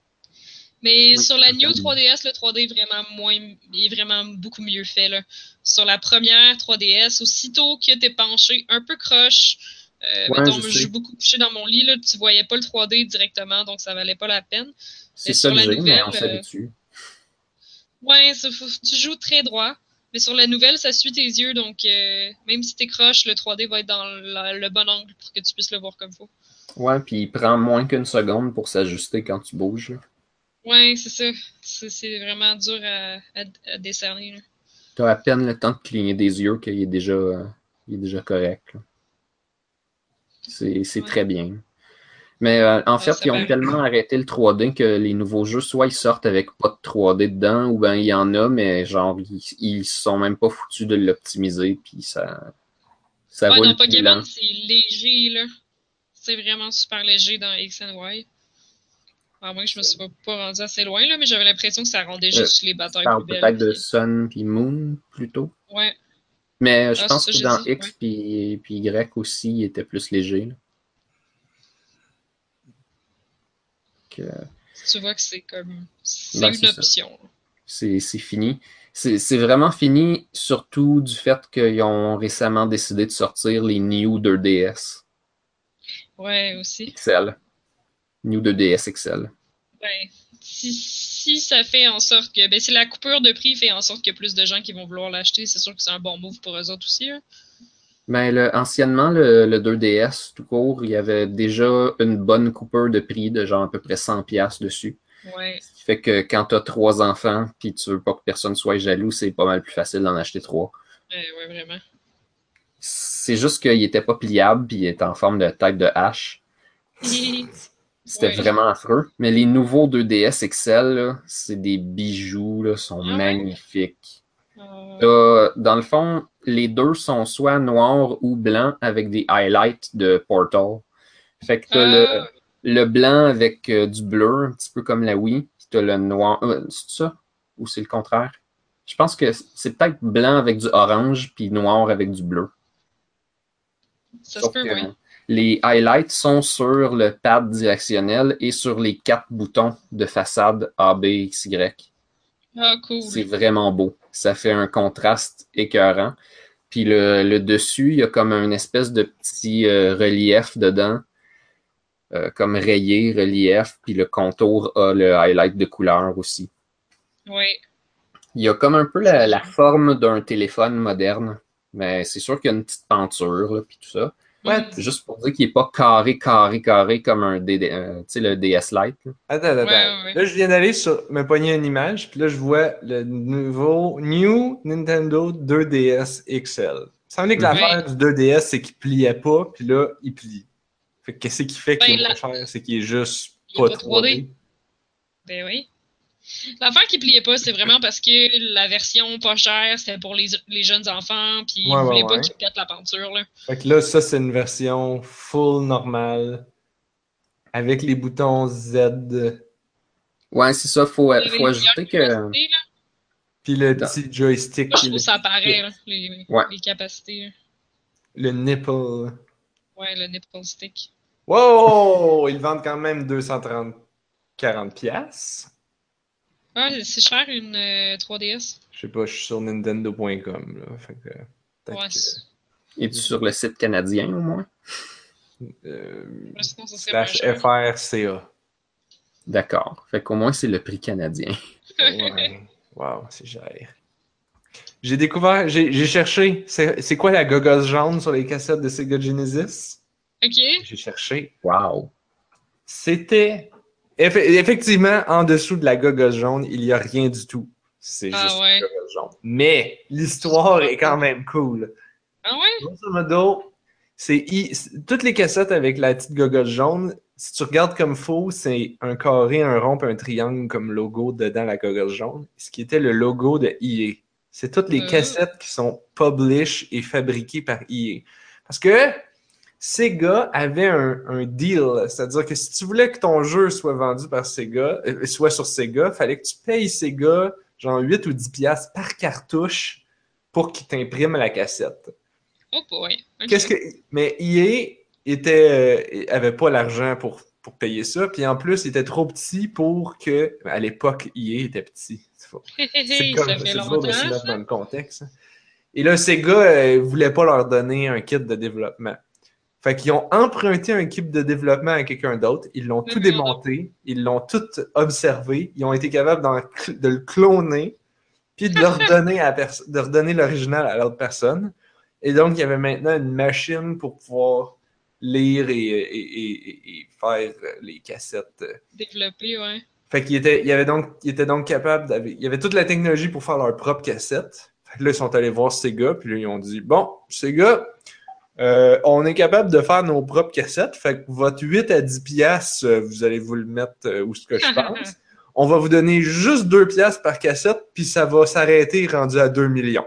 Mais Oui, sur la New totalement. 3DS, le 3D est vraiment moins, est vraiment beaucoup mieux fait. Là. Sur la première 3DS, aussitôt que t'es penché un peu croche, euh, Ouais, mettons, je je suis beaucoup couché dans mon lit, là, tu voyais pas le 3D directement, donc ça valait pas la peine. C'est Mais ça la j'ai, mais nouvelle, on euh, s'habitue. Ouais, ça, faut- tu joues très droit. Mais sur la nouvelle, ça suit tes yeux, donc euh, même si t'es croche, le 3D va être dans la- le bon angle pour que tu puisses le voir comme faut. Ouais, puis il prend moins qu'une seconde pour s'ajuster quand tu bouges. là. Ouais, c'est ça. C'est vraiment dur à, à, à décerner. là. T'as à peine le temps de cligner des yeux qu'il est déjà, euh, il est déjà correct. C'est Ouais. très bien. Mais euh, en Ouais, fait, ils ont tellement arrêté le 3D que les nouveaux jeux, soit ils sortent avec pas de 3D dedans, ou ben il y en a, mais genre ils, ils sont même pas foutus de l'optimiser, puis ça, ça Ouais, roule dans plus Pokémon, c'est léger, là. C'est vraiment super léger dans X and Y. À moins que je me suis pas, rendu assez loin, là, mais j'avais l'impression que ça rendait Euh, juste les Je batailles plus peut-être belles. de puis- Sun puis Moon plutôt. Ouais. Mais je Ah, pense c'est que dans dit, X puis, puis Y aussi, il était plus léger. là. Que Tu vois que c'est comme. C'est Ben, une option. c'est fini. C'est vraiment fini, surtout du fait qu'ils ont récemment décidé de sortir les New 2DS Ouais, aussi. XL. New 2DS XL. Ben, si, si ça fait en sorte que. Ben, si la coupure de prix fait en sorte qu'il y a plus de gens qui vont vouloir l'acheter, c'est sûr que c'est un bon move pour eux autres aussi. là. Mais le, anciennement, le, le 2DS tout court, il y avait déjà une bonne coupure de prix de genre à peu près 100$ dessus. Ouais. Ce qui fait que quand tu as trois enfants puis tu veux pas que personne soit jaloux, c'est pas mal plus facile d'en acheter trois. Ouais, ouais, vraiment. C'est juste qu'il était pas pliable puis il était en forme de tête de hache. C'était vraiment affreux. Mais les nouveaux 2DS XL, là, c'est des bijoux, là, sont Ah ouais? magnifiques. Euh, dans le fond, les deux sont soit noirs ou blancs avec des highlights de Portal. Fait que t'as ah, le, le blanc avec euh, du bleu, un petit peu comme la Wii. Puis t'as le noir. euh, c'est ça? Ou c'est le contraire? Je pense que c'est peut-être blanc avec du orange puis noir avec du bleu. ça se Sauf peut, que ouais. Les highlights sont sur le pad directionnel et sur les quatre boutons de façade A, B, X, Y. Ah, cool. C'est vraiment beau. Ça fait un contraste écœurant. Puis le, le dessus, il y a comme une espèce de petit euh, relief dedans, euh, comme rayé, relief. Puis le contour a le highlight de couleur aussi. Ouais. Il y a comme un peu la, la forme d'un téléphone moderne. Mais c'est sûr qu'il y a une petite penture, là, puis tout ça. Mm. Juste pour dire qu'il n'est pas carré, carré, carré comme un DD, tu sais, le DS Lite. là. Attends, attends, Ouais, ouais, ouais. Là, je viens d'aller sur me pogner une image, puis là, je vois le nouveau New Nintendo 2DS XL. Il semblait que Mhm. l'affaire du 2DS, c'est qu'il pliait pas, puis là, il plie. Fait que qu'est-ce qui fait qu'il Ben, est la- moins cher? C'est qu'il est juste Il pas 3D. 3D. Ben oui. L'affaire qui pliait pas, c'est vraiment parce que la version pas chère, c'était pour les, les jeunes enfants, puis ils Ouais, ouais, voulaient pas ouais. qu'ils pètent la peinture, là. Fait que là, ça, c'est une version full normale, avec les boutons Z, Ouais, c'est ça. Faut, faut ajouter que. puis le petit joystick, Moi, je trouve le, ça apparaît, là, les, Ouais. les capacités. là. le nipple. Ouais, le nipple stick. Wow! Ils vendent quand même 230 40 pièces. Ouais, c'est cher une euh, 3DS. Je sais pas, je suis sur nintendo.com là, fait que peut-être Ouais, Es-tu sur le site canadien au moins? euh, ouais, sinon, ça serait moins slash cher. FRCA. D'accord. Fait qu'au moins, c'est le prix canadien. Ouais. wow, c'est cher. J'ai découvert, j'ai cherché, c'est c'est quoi la gogosse jaune sur les cassettes de Sega Genesis? Ok. J'ai cherché. Wow. C'était eff- effectivement en dessous de la gogosse jaune, il y a rien du tout. C'est Ah juste ouais. la gogosse jaune. Mais l'histoire est quand même cool. Ah ouais? Grosso modo, c'est i- c'est- toutes les cassettes avec la petite gogosse jaune. Si tu regardes comme faux, c'est un carré, un rond, un triangle comme logo dedans la gogosse jaune. Ce qui était le logo de EA. C'est toutes les Euh. cassettes qui sont publish et fabriquées par EA. Parce que Sega avait un, un deal, c'est-à-dire que si tu voulais que ton jeu soit vendu par Sega, euh, soit sur Sega, fallait que tu payes Sega genre 8 ou 10 piastres par cartouche pour qu'il t'imprime la cassette. Oh boy. Qu'est-ce que mais EA était euh, avait pas l'argent pour pour payer ça, puis en plus il était trop petit pour que à l'époque EA était petit. C'est comme ça fait de se mettre dans le contexte. hein. Et là, Sega euh, voulait pas leur donner un kit de développement. Fait qu'ils ont emprunté un kit de développement à quelqu'un d'autre, ils l'ont tout non. démonté, ils l'ont tout observé, ils ont été capables de le cloner, puis de leur donner à de redonner l'original à l'autre personne. Et donc, il y avait maintenant une machine pour pouvoir lire et, et- et- faire les cassettes. Développé, ouais. Fait qu'il était, il avait donc, il était donc capable d'avoir, il y avait toute la technologie pour faire leur propre cassette. Fait que là, ils sont allés voir Sega, puis là, ils ont dit, bon, Sega, euh, on est capable de faire nos propres cassettes, fait que votre 8 à 10 piastres, euh, vous allez vous le mettre euh, où ce que je pense. On va vous donner juste 2 piastres par cassette, puis ça va s'arrêter rendu à 2 millions.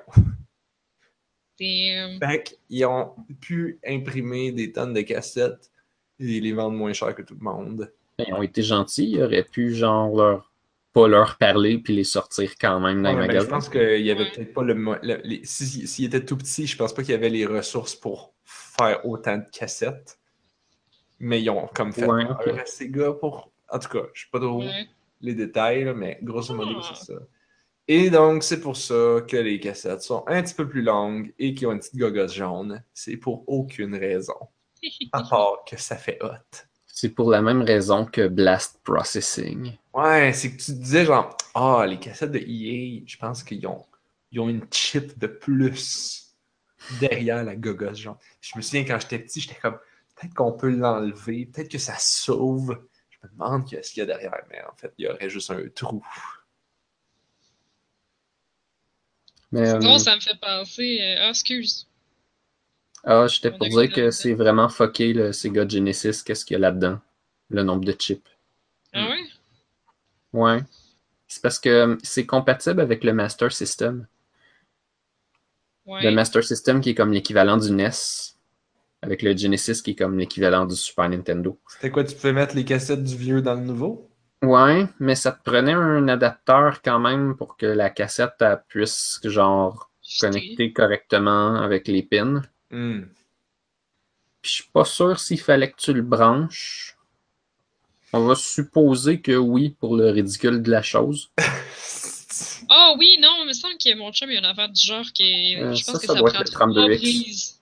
Damn. Fait qu'ils ont pu imprimer des tonnes de cassettes et les vendre moins cher que tout le monde. Ils ont été gentils, ils auraient pu, genre, leur, pas leur parler puis les sortir quand même dans Ouais, les ben, je pense qu'il y avait peut-être pas le. les- si- S'il était tout petit, je pense pas qu'il y avait les ressources pour faire autant de cassettes. Mais ils ont comme fait Ouais, peur ok. à ces gars pour. En tout cas, je sais pas trop Ouais. les détails, là, mais grosso modo, Ah. c'est ça. Et donc, c'est pour ça que les cassettes sont un petit peu plus longues et qui ont une petite gogosse jaune. C'est pour aucune raison. À part que ça fait hot. C'est pour la même raison que Blast Processing. Ouais, c'est que tu disais genre, ah, les cassettes de EA, je pense qu'ils ont, ils ont une chip de plus derrière la gogosse, genre. Je me souviens quand j'étais petit, j'étais comme, peut-être qu'on peut l'enlever, peut-être que ça sauve. Je me demande qu'est-ce qu'il y a derrière, mais en fait, il y aurait juste un trou. Mais, euh, ça me fait penser. euh, Ah, excuse. ah, j'étais pour dire que c'est vraiment fucké le Sega Genesis, qu'est-ce qu'il y a là-dedans, le nombre de chips. Ah ouais? Ouais. C'est parce que euh, c'est compatible avec le Master System. Ouais. Le Master System qui est comme l'équivalent du NES, avec le Genesis qui est comme l'équivalent du Super Nintendo. C'était quoi, tu pouvais mettre les cassettes du vieux dans le nouveau? Ouais, mais ça te prenait un adapteur quand même pour que la cassette elle, puisse genre connecter correctement avec les pins. Hmm. Puis je suis pas sûr s'il fallait que tu le branches. On va supposer que oui pour le ridicule de la chose. Ah oui, non, il me semble que mon chum, il y a une affaire du genre qui est. Euh, je pense ça, que ça ça, doit être le trois 32X. prises.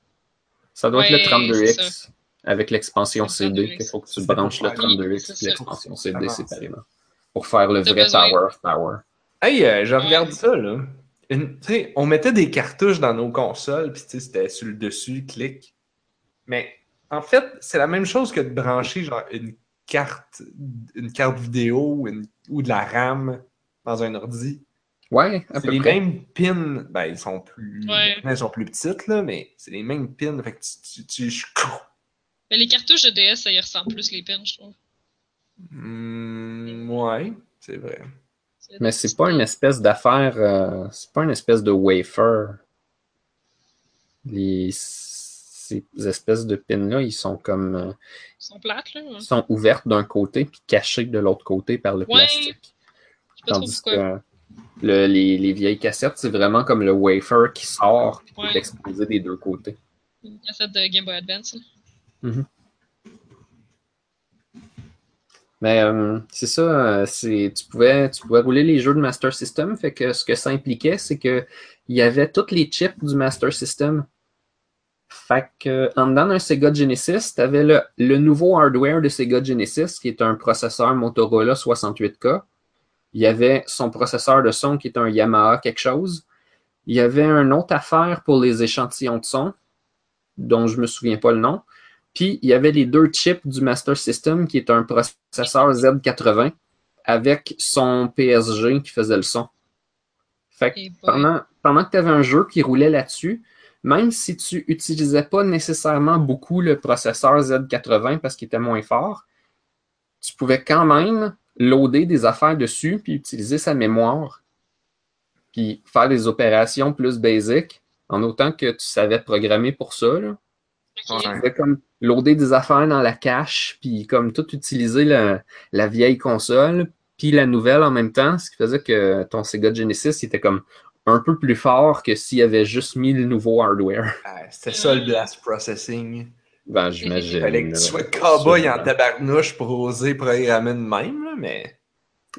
Ça doit être le c'est 32X avec l'expansion CD 32X. qu'il faut que tu branches le pour- 32X c'est et l'expansion CD séparément. Pour faire le vrai besoin- Tower of Power. Hey, euh, je Ouais. regarde ça, là. Une- tu sais, on mettait des cartouches dans nos consoles, puis tu sais, c'était sur le dessus, clic. Mais en fait, c'est la même chose que de brancher genre une carte, une carte vidéo une- ou de la RAM dans un ordi. Ouais, à C'est peu les près. mêmes pins. Ben, ils sont plus. Ouais. Elles sont plus petites, là, mais c'est les mêmes pins. Fait que tu. tu, tu- Mais les cartouches de DS, ça y ressemble plus les pins, je trouve. Hmm, ouais, c'est vrai. Mais c'est pas une espèce d'affaire, euh, c'est pas une espèce de wafer. Les, ces espèces de pins-là, ils sont comme, euh, Ils sont plates, là. ils sont ouvertes d'un côté puis cachées de l'autre côté par le Ouais. plastique. Je sais pas trop Tandis pourquoi. que le- les, les vieilles cassettes, c'est vraiment comme le wafer qui sort puis qui est exposé des deux côtés. Une cassette de Game Boy Advance. là. Mais euh, c'est ça, euh, c'est, tu, pouvais, tu pouvais rouler les jeux de Master System, fait que ce que ça impliquait, c'est que il y avait tous les chips du Master System. Fait que en dedans d'un Sega Genesis, tu avais le, le nouveau hardware de Sega Genesis, qui est un processeur Motorola 68K. Il y avait son processeur de son qui est un Yamaha quelque chose. Il y avait une autre affaire pour les échantillons de son, dont je me souviens pas le nom. Puis il y avait les deux chips du Master System, qui est un processeur Z80 avec son PSG qui faisait le son. Fait que pendant, pendant que tu avais un jeu qui roulait là-dessus, même si tu utilisais pas nécessairement beaucoup le processeur Z80 parce qu'il était moins fort, tu pouvais quand même loader des affaires dessus puis utiliser sa mémoire puis faire des opérations plus basiques en autant que tu savais programmer pour ça. là. Ok. Tu pouvais comme loader des affaires dans la cache, puis comme tout utiliser la, la vieille console, puis la nouvelle en même temps, ce qui faisait que ton Sega Genesis était comme un peu plus fort que s'il avait juste mis le nouveau hardware. Ah, C'était ça le blast processing. Ben, j'imagine. Il fallait que tu sois cowboy en tabarnouche pour oser programmer de même, là, mais.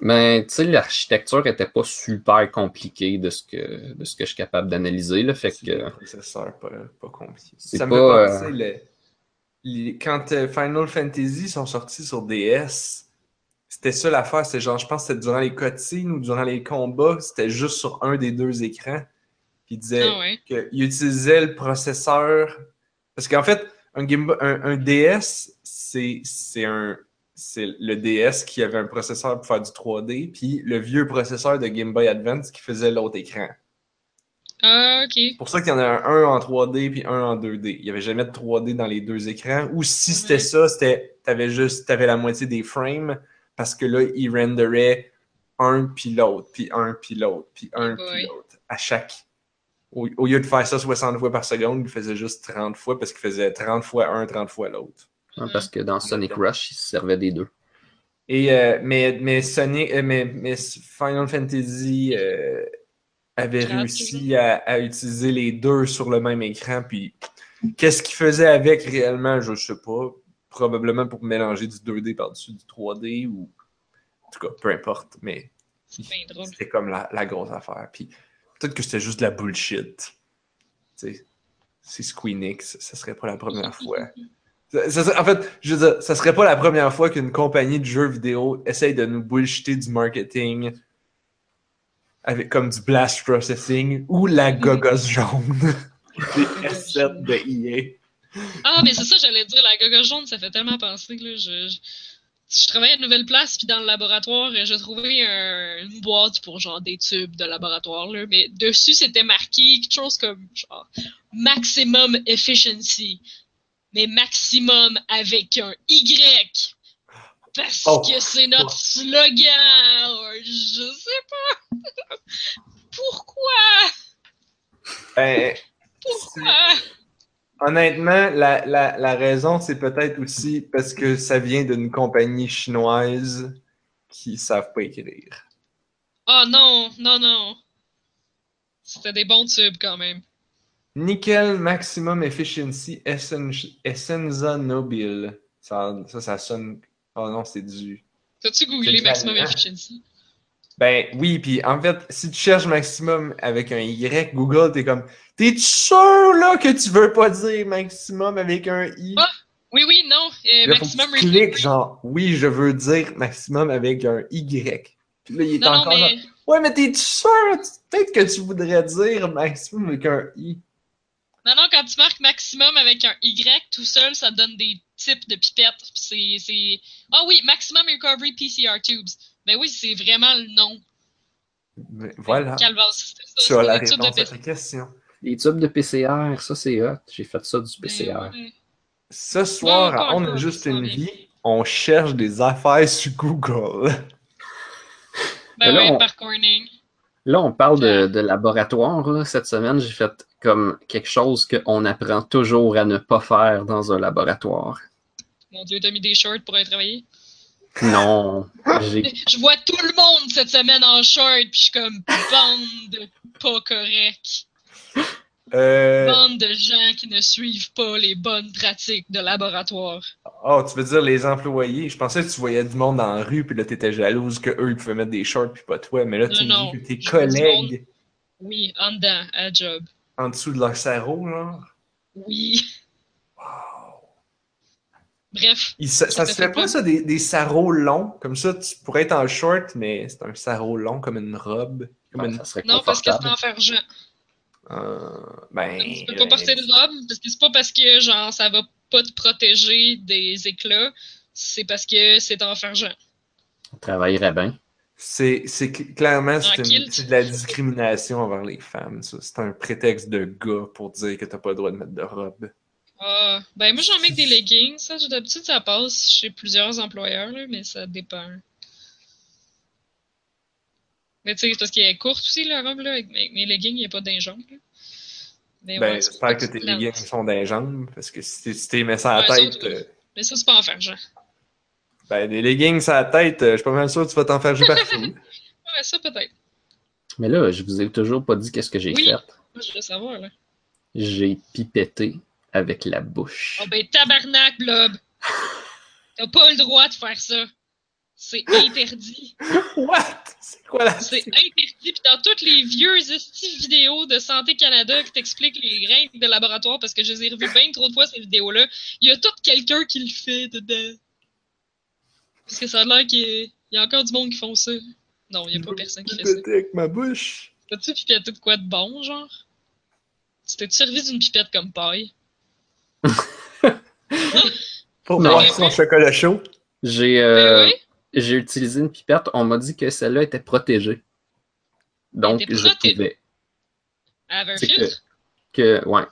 Mais tu sais, l'architecture était pas super compliquée de ce que, de ce que je suis capable d'analyser. Là, fait que des processeurs pas, pas compliqués. C'est Ça me pas, fait penser, le- les- quand euh, Final Fantasy sont sortis sur DS, c'était ça l'affaire. C'est genre, je pense que c'était durant les cutscenes ou durant les combats, c'était juste sur un des deux écrans. Puis il disait Ah ouais. qu'il utilisait le processeur. Parce qu'en fait, un, Game Boy- un, un DS, c'est c'est un. C'est le DS qui avait un processeur pour faire du 3D, puis le vieux processeur de Game Boy Advance qui faisait l'autre écran. Ah, ok. C'est pour ça qu'il y en a un, un en 3D puis un en 2D. Il n'y avait jamais de 3D dans les deux écrans. Ou si c'était Ouais. ça, c'était t'avais juste t'avais la moitié des frames parce que là, il renderait un puis l'autre, puis un puis l'autre, puis un puis l'autre à chaque. Au, au lieu de faire ça 60 fois par seconde, il faisait juste 30 fois parce qu'il faisait 30 fois un, 30 fois l'autre. parce que dans Sonic Rush, il se servait des deux. Et euh, mais, mais Sonic, euh, mais, mais Final Fantasy euh, avait réussi à, à utiliser les deux sur le même écran. Puis qu'est-ce qu'il faisait avec réellement, je sais pas. Probablement pour mélanger du 2D par-dessus du 3D ou en tout cas, peu importe. Mais drôle. c'était comme la, la grosse affaire. Puis peut-être que c'était juste de la bullshit. Tu sais, c'est Squeenix, ça serait pas la première fois. Ça- ça serait- en fait, je veux dire, ça serait pas la première fois qu'une compagnie de jeux vidéo essaye de nous bullshiter du marketing avec comme du blast processing ou la gogos jaune des S7 de EA. Ah, mais c'est ça, j'allais dire, la gogo jaune, ça fait tellement penser. Là, je, je, je travaillais à une nouvelle place, puis dans le laboratoire, euh, j'ai trouvé un- une boîte pour genre des tubes de laboratoire, là, mais dessus, c'était marqué quelque chose comme genre maximum efficiency, mais maximum avec un Y. Parce Oh. que c'est notre slogan. Je sais pas. Pourquoi? Ben, Pourquoi? Honnêtement, la, la, la raison, c'est peut-être aussi parce que ça vient d'une compagnie chinoise qui savent pas écrire. Oh non, non, non. C'était des bons tubes quand même. Nickel Maximum Efficiency Essen- Essenza Nobile. Ça, ça, ça sonne. Oh non, c'est du. T'as-tu googlé maximum efficiency? Ben oui, puis en fait, si tu cherches maximum avec un Y, Google, t'es comme. T'es sûr là que tu veux pas dire maximum avec un I? Ah, Oui, oui, non. euh, Là, faut que maximum tu cliques genre, oui, je veux dire maximum avec un Y. Puis là, il est Non, encore là. mais. Ouais, mais t'es sûr? Peut-être que tu voudrais dire maximum avec un I. Non, non, quand tu marques maximum avec un Y tout seul, ça donne des types de pipettes. c'est- Ah oui, maximum recovery PCR tubes. Ben oui, c'est vraiment le nom. Mais voilà. Ça, Tu as la réponse à ta question. Les tubes de PCR, ça c'est hot. J'ai fait ça du Ben PCR. ouais. Ce soir, à On a juste une vie, on cherche des affaires sur Google. Ben là, ouais, on- par Corning. Là, on parle de, de laboratoire. là. Cette semaine, j'ai fait comme quelque chose qu'on apprend toujours à ne pas faire dans un laboratoire. Mon Dieu, t'as mis des shorts pour aller travailler? Non, j'ai Je vois tout le monde cette semaine en short, puis je suis comme bande pas correct. Euh... Bande de gens qui ne suivent pas les bonnes pratiques de laboratoire. Oh, tu veux dire les employés? Je pensais que tu voyais du monde la rue, puis là, t'étais jalouse qu'eux, ils pouvaient mettre des shorts, puis pas toi. Mais là, tu Non, me dis que tes collègues, Oui, en dedans, à job. en dessous de leur sarrau, genre? Oui. Bref, ça te se fait fait pas, pas? ça, des, des sarraux longs? Comme ça, tu pourrais être en short, mais c'est un sarrau long, comme une robe. Comme Ben, une... ça serait non, parce que c'est en fergent. Euh, ben... Tu peux pas porter de robe, parce que c'est pas parce que genre ça va pas te protéger des éclats, c'est parce que c'est en fergent. On travaillerait bien. C'est, c'est cl- clairement c'est, une- de la discrimination envers les femmes. Ça. C'est un prétexte de gars pour dire que t'as pas le droit de mettre de robe. Ah, ben moi j'en mets que des leggings, ça, j'ai- d'habitude ça passe chez plusieurs employeurs, là, mais ça dépend. Mais tu sais, c'est parce qu'elle est courte aussi la robe, là, avec mes leggings, il n'y a pas. Mais Ben, ouais, j'espère que tes leggings sont jambes, parce que si t'es- mets ça à la Ouais, tête, ça, euh, Mais ça, c'est pas enfergeant. ben, des leggings à la tête, euh, je suis pas mal sûr que tu vas t'enferger partout. Ouais, ça peut-être. Mais là, je vous ai toujours pas dit qu'est-ce que j'ai Oui. fait. Moi, je veux savoir, là. J'ai pipetté avec la bouche. Oh ben, tabarnak, Blob! T'as pas le droit de faire ça. C'est interdit. What? C'est quoi la C'est interdit. Puis dans toutes les vieux vidéos de Santé Canada qui t'expliquent les règles de laboratoire, parce que je les ai revues bien trop de fois, ces vidéos-là, il y a tout quelqu'un qui le fait dedans. Parce que ça a l'air qu'il y, a- il y a encore du monde qui font ça. Non, il y a pas personne qui fait ça. Avec ma bouche? T'as-tu pipetté de quoi de bon, genre? Tu t'es servi d'une pipette comme paille? Pour Non. boire son chocolat chaud? J'ai euh, Ben oui. j'ai utilisé une pipette. On m'a dit que celle-là était protégée. Donc, était je protégée. pouvais. Elle avait un C'est filtre? Que, ouais.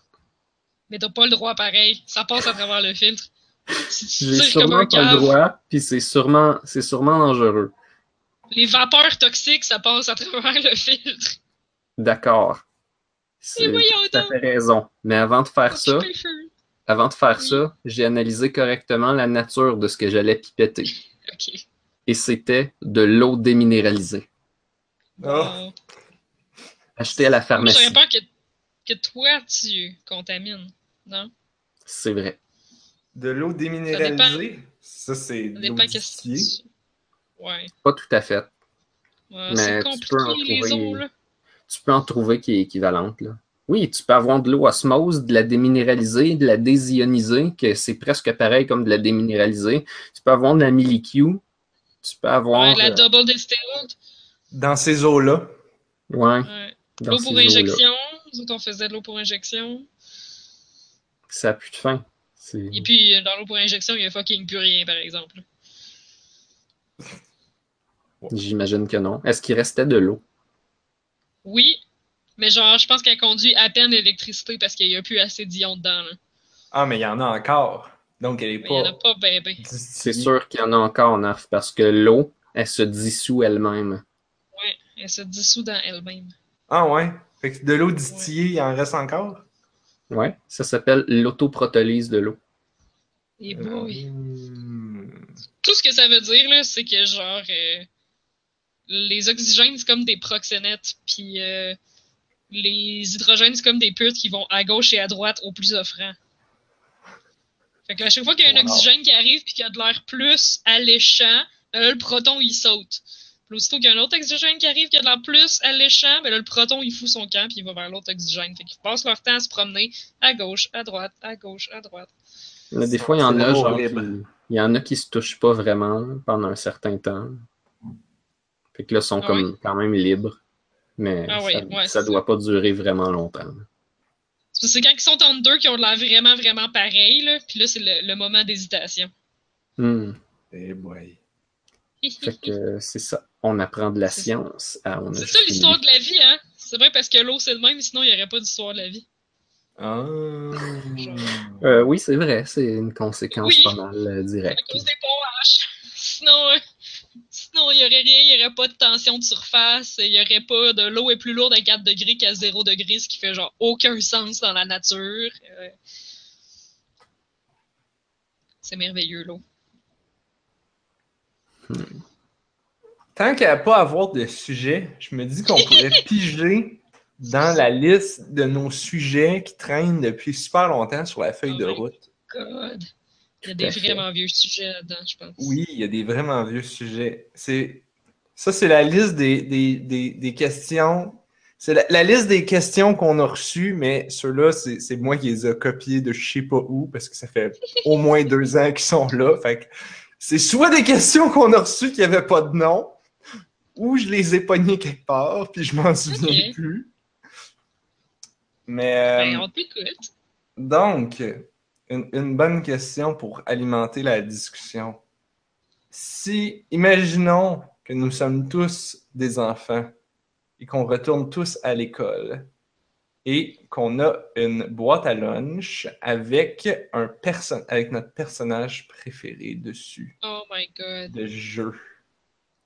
Mais t'as pas le droit pareil. Ça passe à travers le filtre. Tu J'ai sûrement pas le droit, puis c'est sûrement, c'est sûrement dangereux. les vapeurs toxiques, ça passe à travers le filtre. D'accord. C'est donc! fait raison. Mais avant de faire ça. Avant de faire Oui. ça, j'ai analysé correctement la nature de ce que j'allais pipetter. Et c'était de l'eau déminéralisée. Oh. Bon. Achetée à la pharmacie. j'aurais peur que, que toi, tu contamines. Non? C'est vrai. De l'eau déminéralisée? Ça, c'est distillée. tu... Ouais. Pas tout à fait. Ouais, Mais c'est tu compliqué, peux en les trouver- eaux, là. Tu peux en trouver qui est équivalente. Là. Oui, tu peux avoir de l'eau osmose, de la déminéralisée, de la désionisée, que c'est presque pareil comme de la déminéralisée. Tu peux avoir de la miliQ. Tu peux avoir. Ouais, la euh, double distilled. Dans ces eaux-là. ouais, Ouais. L'eau pour injection. Nous autres, on faisait de l'eau pour injection. Ça a plus de fin. Et puis, euh, dans l'eau pour injection, il y a fucking plus rien, par exemple. J'imagine que non. Est-ce qu'il restait de l'eau? Oui, mais genre, je pense qu'elle conduit à peine l'électricité parce qu'il n'y a plus assez d'ions dedans. Là. Ah, mais il y en a encore. Donc, elle est Mais il n'y en a pas pas ben ben. C'est sûr qu'il y en a encore, Narf, parce que l'eau, elle se dissout elle-même. Ouais, elle se dissout dans elle-même. Ah, ouais? Fait que de l'eau distillée, il en reste encore? Ouais, ça s'appelle l'autoprotolyse de l'eau. Et boy. Hmm. Tout ce que ça veut dire, là, c'est que genre, euh, les oxygènes, c'est comme des proxénètes, puis euh, les hydrogènes, c'est comme des putes qui vont à gauche et à droite au plus offrant. Fait que à chaque fois qu'il y a un Wow. oxygène qui arrive puis qu'il y a de l'air plus alléchant, ben là, le proton, il saute. Puis aussitôt qu'il y a un autre oxygène qui arrive qui a de l'air plus alléchant, ben là, le proton, il fout son camp puis il va vers l'autre oxygène. Fait qu'ils passent leur temps à se promener à gauche, à droite, à gauche, à droite. Mais des fois, il y en a, genre, qui- il y en a qui se touchent pas vraiment pendant un certain temps. Fait que là, ils sont Ah comme quand même libres. Mais Ah oui, ça, ouais, ça c'est doit pas durer vraiment longtemps. C'est quand ils sont entre deux qui ont de l'air vraiment, vraiment pareil, là. Puis là, c'est le, le moment d'hésitation. Hmm. Eh boy. Fait que c'est ça. On apprend de la science. Ah, C'est ça l'histoire de la vie, hein? C'est vrai parce que l'eau, c'est le même, sinon il n'y aurait pas d'histoire de la vie. Ah. Euh, oui, c'est vrai. C'est une conséquence Oui. pas mal euh, À directe. cause des ponts H. Sinon, euh, sinon il n'y aurait rien, il n'y aurait pas de tension de surface, il n'y aurait pas de l'eau est plus lourde à 4 degrés qu'à 0 degrés, ce qui fait genre aucun sens dans la nature. Euh, C'est merveilleux, l'eau. Tant qu'à pas avoir de sujet, je me dis qu'on pourrait piger dans la liste de nos sujets qui traînent depuis super longtemps sur la feuille Oh de my route. God. Il y a des vraiment vieux sujets là-dedans, je pense. Oui, il y a des vraiment vieux sujets. C'est ça, c'est la liste des, des, des, des questions. C'est la, la liste des questions qu'on a reçues, mais ceux-là, c'est c'est moi qui les ai copiés de je sais pas où, parce que ça fait au moins deux ans qu'ils sont là. Fait que c'est soit des questions qu'on a reçues qui n'avaient pas de nom, ou je les ai pognées quelque part, puis je m'en souviens plus. Mais Ben, euh, on t'écoute. donc, une, une bonne question pour alimenter la discussion. Si, imaginons que nous sommes tous des enfants et qu'on retourne tous à l'école et qu'on a une boîte à lunch avec, un perso- avec notre personnage préféré dessus, Oh my god. de jeu.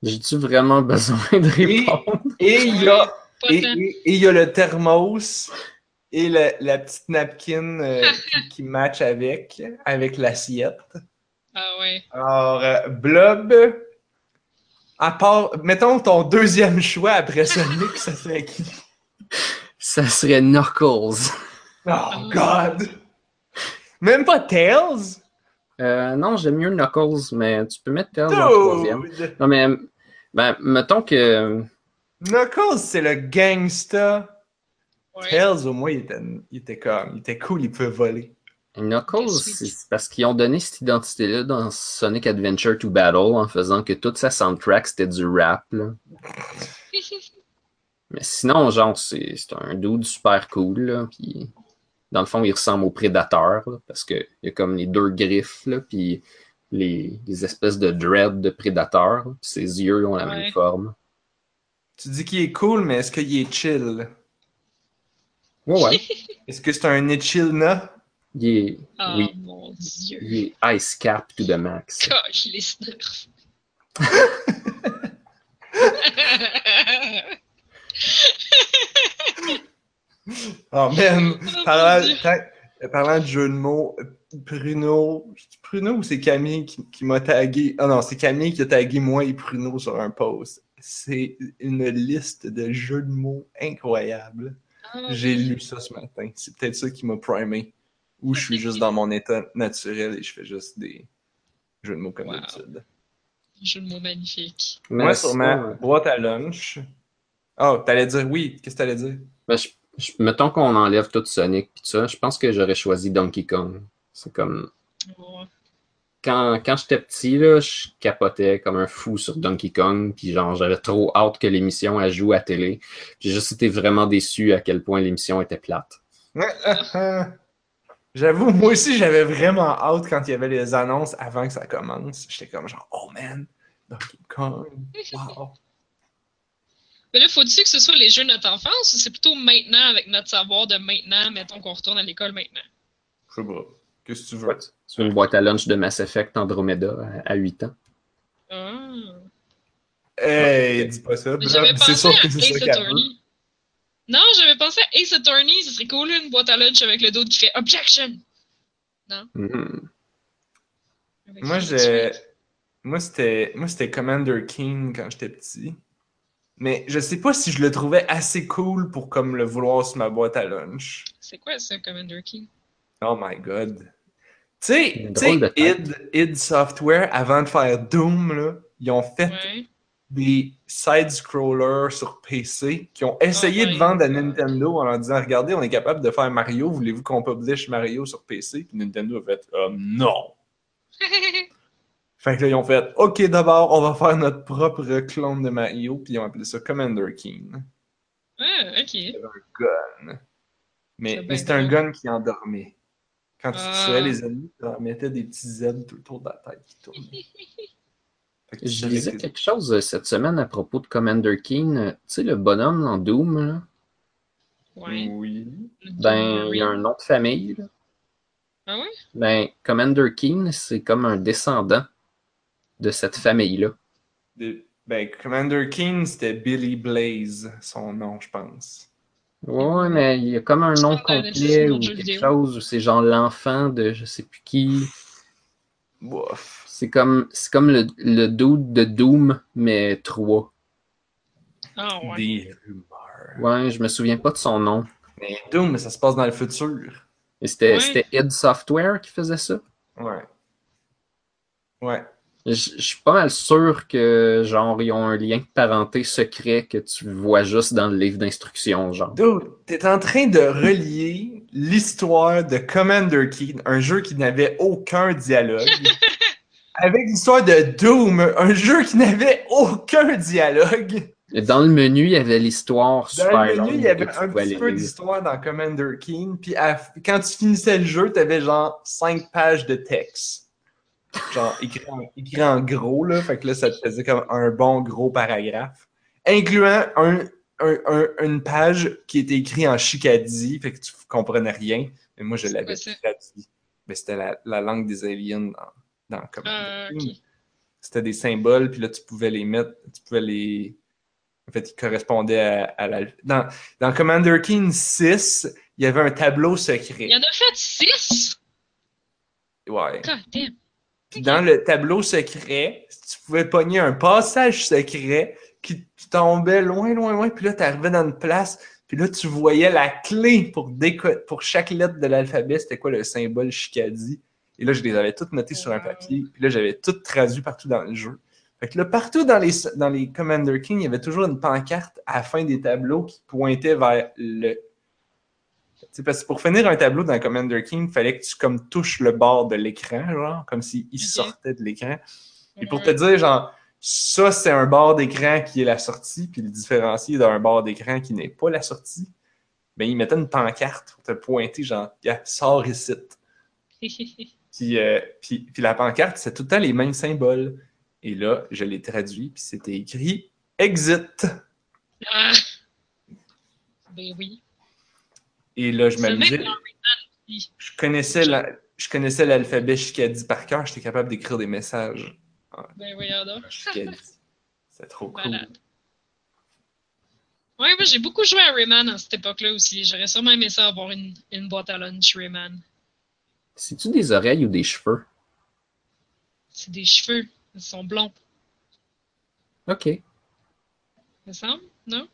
J'ai-tu vraiment besoin de répondre? Et il y a, Pas et, tant. et- et il y a le thermos et la, la petite napkin euh, qui, qui match avec, avec l'assiette. Ah ouais. Alors, euh, Blob, à part, mettons ton deuxième choix après Sonic, ça serait qui? Ça serait Knuckles. Oh, God! Même pas Tails? Euh, non, j'aime mieux Knuckles, mais tu peux mettre Tails en troisième. Dude! Non, mais ben, mettons que. Knuckles, c'est le gangsta. Ouais. Tails, au moins, il était, il était comme, il était cool, il pouvait voler. Knuckles, c'est parce qu'ils ont donné cette identité-là dans Sonic Adventure to Battle en faisant que toute sa soundtrack c'était du rap. là. Mais sinon, genre, c'est un dude super cool. Là, puis dans le fond, il ressemble au prédateur là, parce qu'il y a comme les deux griffes, là, puis les, les espèces de dread de prédateur. puis ses yeux ont la Ouais. même forme. Tu dis qu'il est cool, mais est-ce qu'il est chill? Ouais, ouais. Est-ce que c'est un Echilna? Il est, Oh oui, mon dieu. il est ice cap to the max. Gosh, les snurfs. Oh man! Oh, Parlant, mon Dieu. tant- parlant de jeu de mots, Pruno, c'est Pruno ou c'est Camille qui, qui m'a tagué? Ah non, c'est Camille qui a tagué moi et Pruno sur un post. C'est une liste de jeux de mots incroyables. Ah, J'ai lu ça ce matin. C'est peut-être ça qui m'a primé. Ou je suis juste dans mon état naturel et je fais juste des jeux de mots comme Wow. d'habitude. Jeu de mots magnifique. Mais Moi, sur ma sinon, euh, boîte à lunch. Oh, t'allais dire oui. Qu'est-ce que t'allais dire? Ben, je- je- mettons qu'on enlève tout Sonic pis tout ça, je pense que j'aurais choisi Donkey Kong. C'est comme Ouais. Quand, quand j'étais petit là, je capotais comme un fou sur Donkey Kong, puis genre j'avais trop hâte que l'émission elle joue à télé. J'ai juste été vraiment déçu à quel point l'émission était plate. J'avoue, moi aussi, j'avais vraiment hâte quand il y avait les annonces avant que ça commence. J'étais comme genre, oh man, Donkey Kong, wow. Mais là, faut-il que ce soit les jeux de notre enfance ou c'est plutôt maintenant avec notre savoir de maintenant, mettons qu'on retourne à l'école maintenant? Je sais pas. Qu'est-ce que tu veux? C'est une boîte à lunch de Mass Effect Andromeda à, à 8 ans. Ah. Hey, dis pas ça. C'est sûr que c'est ça qu'elle veut. Non, j'avais pensé à Ace Attorney, ce serait cool, une boîte à lunch avec le dos qui fait Objection! Mhm. Avec Moi, j'ai. Moi, c'était. Moi, c'était Commander King quand j'étais petit. Mais je sais pas si je le trouvais assez cool pour comme le vouloir sur ma boîte à lunch. C'est quoi ça, Commander King? Oh my god. Tu sais, id, id Software, avant de faire Doom, là, ils ont fait Ouais. des side-scrollers sur PC qui ont essayé Oh de vendre à. Nintendo en leur disant Regardez, on est capable de faire Mario, voulez-vous qu'on publish Mario sur PC Puis Nintendo a fait Euh, Non. Fait que là, ils ont fait Ok, d'abord, on va faire notre propre clone de Mario, puis ils ont appelé ça Commander King. ah, ok. Gun. Mais, C'est mais c'était un gun qui endormait. Quand tu Ah. tuais les ennemis, tu leur mettais des petits Z tout autour de la tête qui tournaient. Que Je lisais que- quelque chose euh, cette semaine à propos de Commander King. Euh, Tu sais, le bonhomme dans Doom, là, Ouais. Oui. ben, il y a un nom de famille. là. Ah ouais? Ben, Commander King, c'est comme un descendant de cette famille-là. Ben, Commander King, c'était Billy Blaze, son nom, je pense. Ouais, mais il y a comme un nom complet ou quelque vidéo? chose où c'est genre l'enfant de je sais plus qui. C'est comme, c'est comme le, le dude de Doom, mais 3. Ah ouais. Des rumeurs. Ouais, je me souviens pas de son nom. Mais Doom, ça se passe dans le futur. Et c'était, Ouais. c'était id Software qui faisait ça? Ouais. Ouais. Je suis pas mal sûr que, genre, ils ont un lien de parenté secret que tu vois juste dans le livre d'instructions, genre. Dude, t'es en train de relier l'histoire de Commander King, un jeu qui n'avait aucun dialogue, avec l'histoire de Doom, un jeu qui n'avait aucun dialogue. Et dans le menu, il y avait l'histoire super Dans le menu, il y avait un petit peu d'histoire dans Commander King, puis à- quand tu finissais le jeu, t'avais genre 5 pages de texte. Genre écrit en, écrit en gros, là, fait que là, ça te faisait comme un bon gros paragraphe, incluant un, un- un- une page qui était écrite en chicadie, fait que tu comprenais rien, mais moi je l'avais traduit. Mais c'était la, la langue des aliens dans, dans Commander Ah, c'était des symboles, puis là, tu pouvais les mettre, tu pouvais les... En fait, ils correspondaient à, à la... Dans, dans Commander King 6, il y avait un tableau Il secret. y en a fait six! Ouais. God damn. Puis dans le tableau secret, tu pouvais pogner un passage secret qui tombait loin, loin, loin, puis là, tu arrivais dans une place, puis là, tu voyais la clé pour, pour chaque lettre de l'alphabet, c'était quoi le symbole Shikadi. Et là, je les avais toutes notées sur un papier, puis là, j'avais toutes traduit partout dans le jeu. Fait que là, partout dans les, dans les Commander King, il y avait toujours une pancarte à la fin des tableaux qui pointait vers le. Parce que pour finir un tableau dans Commander King, il fallait que tu comme touches le bord de l'écran, genre, comme s'il sortait de l'écran. Et pour te dire, genre, ça, c'est un bord d'écran qui est la sortie, puis le différencier d'un bord d'écran qui n'est pas la sortie, ben, il mettait une pancarte pour te pointer, genre, Gars, sors ici. Puis, euh, puis, puis la pancarte, c'est tout le temps les mêmes symboles. Et là, je l'ai traduit, puis c'était écrit Exit. Ah! Ben oui. Et là, je Rayman, je connaissais la- je connaissais l'alphabet Shikadi par cœur, j'étais capable d'écrire des messages Ben voyons donc. C'est trop cool. Malade. Ouais, moi j'ai beaucoup joué à Rayman à cette époque-là aussi. J'aurais sûrement aimé ça avoir une, une boîte à lunch Rayman. C'est-tu des oreilles ou des cheveux? C'est des cheveux. Ils sont blonds. Ok. Il me semble, non?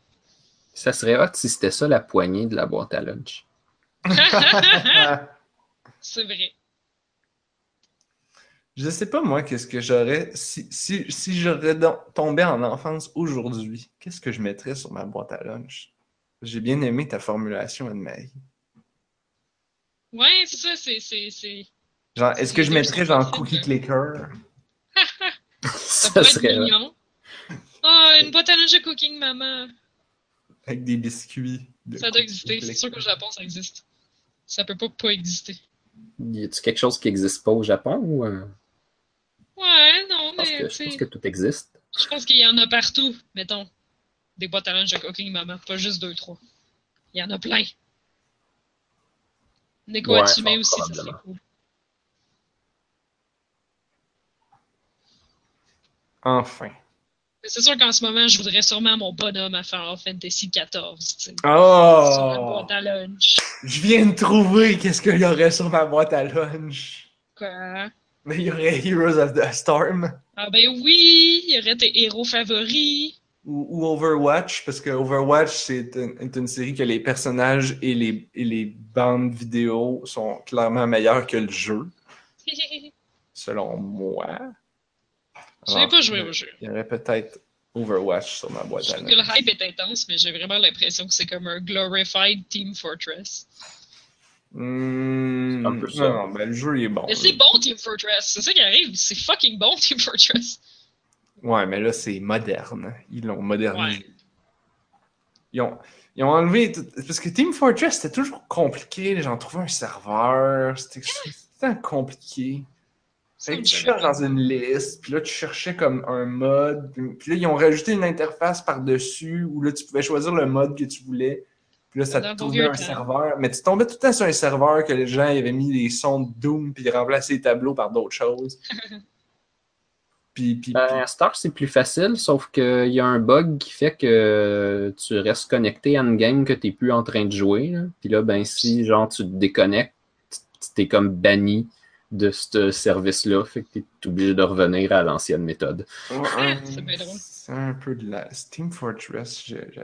Ça serait hot si c'était ça la poignée de la boîte à lunch. C'est vrai. Je sais pas, moi, qu'est-ce que j'aurais. Si, si, si j'aurais tombé en enfance aujourd'hui, qu'est-ce que je mettrais sur ma boîte à lunch? J'ai bien aimé ta formulation, Anne-Marie. Ouais, c'est ça, c'est. c'est, c'est... Genre, est-ce que je mettrais genre cookie clicker? Ça Ça serait mignon. Oh, une boîte à lunch de cooking, maman. Avec des biscuits. de Ça doit exister. C'est sûr qu'au. Japon, ça existe. Ça peut pas pas exister. Y a-tu quelque chose qui n'existe pas au Japon ou euh, Ouais, non, je pense mais que, je pense que tout existe. je pense qu'il y en a partout, mettons. Des boîtes à lunch de cooking, maman. Pas juste deux, trois. Il y en a plein. Neko Ouais, fort aussi, ça serait cool. Enfin. C'est sûr qu'en ce moment, je voudrais sûrement mon bonhomme à Final Fantasy XIV, Oh! boîte à lunch. Je viens de trouver qu'est-ce qu'il y aurait sur ma boîte à lunch. Quoi? Mais il y aurait Heroes of the Storm Ah ben oui, il y aurait tes héros favoris. ou, ou Overwatch, parce que Overwatch, c'est une, est une série que les personnages et les, et les bandes vidéo sont clairement meilleurs que le jeu, selon moi. J'ai Alors, pas joué au jeu. Il y aurait peut-être Overwatch sur ma boîte à trouve que le hype est intense, mais j'ai vraiment l'impression que c'est comme un glorified Team Fortress. Hmm, un peu ça. non, non, ben, le jeu il est bon. Mais c'est bon Team Fortress, c'est ça qui arrive, c'est fucking bon Team Fortress. Ouais, mais là, c'est moderne. Ils l'ont modernisé. Ouais. Ils, ont, ils ont enlevé. tout- Parce que Team Fortress, c'était toujours compliqué. J'en trouvais un serveur. C'était compliqué. Fait que tu cherches dans une liste, puis là, tu cherchais comme un mode. Puis là, ils ont rajouté une interface par-dessus où là, tu pouvais choisir le mode que tu voulais. Puis là, ça te vieux un temps. serveur. Mais tu tombais tout le temps sur un serveur que les gens avaient mis des sons de Doom, puis ils remplaçaient les tableaux par d'autres choses. puis, puis, Ben, à Star, c'est plus facile, sauf qu'il y a un bug qui fait que tu restes connecté à une game que tu n'es plus en train de jouer. là. Puis là, ben, si genre tu te déconnectes, tu es comme banni de ce service-là. Fait que tu es obligé de revenir à l'ancienne méthode. C'est bien drôle. C'est un peu de la Team Fortress. je- je-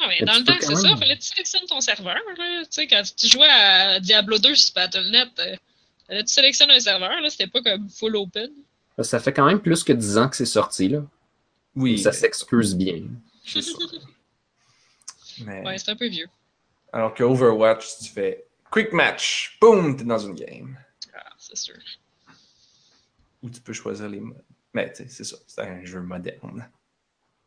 Ah, mais dans le temps, c'est ça, fallait que tu sélectionnes ton serveur. Là. Tu sais, quand tu jouais à Diablo 2 sur Battle.net, euh, fallait que tu sélectionnes un serveur, là, c'était pas comme full open. Ça fait quand même plus que 10 ans que c'est sorti. Là. Oui, Ça s'excuse bien. c'est ça. Mais- Ouais, c'est un peu vieux. Alors que Overwatch, tu fais quick match, boom, t'es dans une game. C'est sûr. Où tu peux choisir les modes. Mais tu sais, c'est ça, c'est un jeu moderne.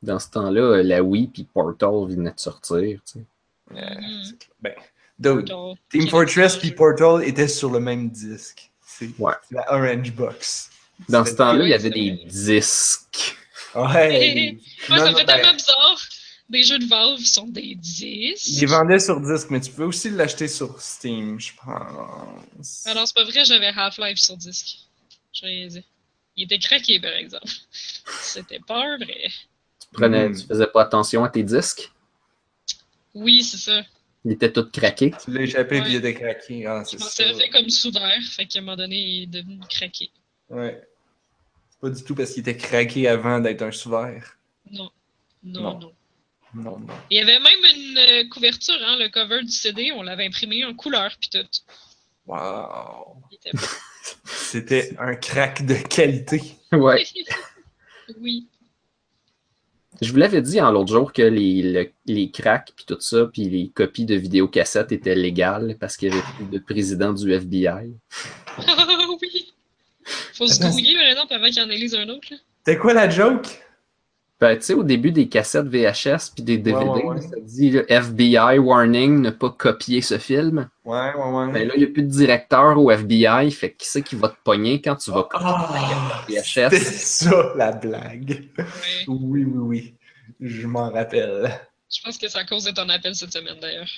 Dans ce temps-là, la Wii puis Portal venaient de sortir. tu sais. Euh, Mhm. c'est clair. Ben, dude, Genre, Team Fortress puis? Portal étaient sur le même disque. C'est Ouais. la Orange Box. Dans ce temps-là, il y avait des disques. Ouais. Non, ça non, fait ben, tellement bizarre. Des jeux de Valve sont des 10. Ils vendaient sur disque, mais tu peux aussi l'acheter sur Steam, je pense. Alors, c'est pas vrai, j'avais Half-Life sur disque. Je réalisais. Il était craqué, par exemple. C'était pas vrai. Tu, prenais, Mm. tu faisais pas attention à tes disques? Oui, c'est ça. Il était tout craqué. Tu l'as échappé Ouais. puis il était craqué. Ah, Je fait comme sous verre, fait qu'à un moment donné, il est devenu craqué. Ouais. C'est pas du tout parce qu'il était craqué avant d'être un sous-vert. Non. Non, Non. non. Non, non. Il y avait même une euh, couverture, hein, le cover du CD, on l'avait imprimé en couleur, puis tout. Wow. C'était un crack de qualité. Ouais. oui. Je vous l'avais dit en l'autre jour que les, le- les cracks puis tout ça, puis les copies de vidéocassettes étaient légales parce qu'il y avait plus de président du FBI. Ah oui. Faut se grouiller, par exemple, avant qu'il en élise un autre. C'était quoi la joke? Ben, tu sais, au début des cassettes VHS puis des DVD, Ouais, ouais, ouais. ça dit là, FBI warning, ne pas copier ce film. Ouais, ouais, ouais. Ben là, il n'y a plus de directeur au FBI, fait que qui c'est qui va te pogner quand tu vas copier Ah, VHS? c'était ça la blague. Oui, oui, oui. Je m'en rappelle. Je pense que c'est à cause de ton appel cette semaine, d'ailleurs.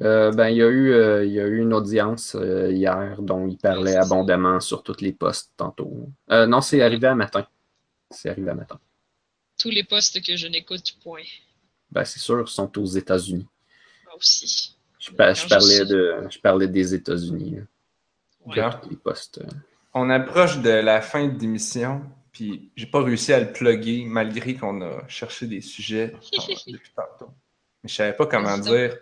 Euh, ben, il y, a eu, euh, il y a eu une audience euh, hier dont il parlait c'est abondamment sur tous les postes tantôt. Euh, non, c'est arrivé à matin. C'est arrivé à matin. Tous les postes que je n'écoute, point. Ben, c'est sûr, ils sont aux États-Unis. Moi aussi. Je, parlais de, je parlais des États-Unis. Ouais. Les postes. euh. On approche de la fin de l'émission, puis j'ai pas réussi à le plugger malgré qu'on a cherché des sujets depuis tantôt. Mais je savais pas comment dire.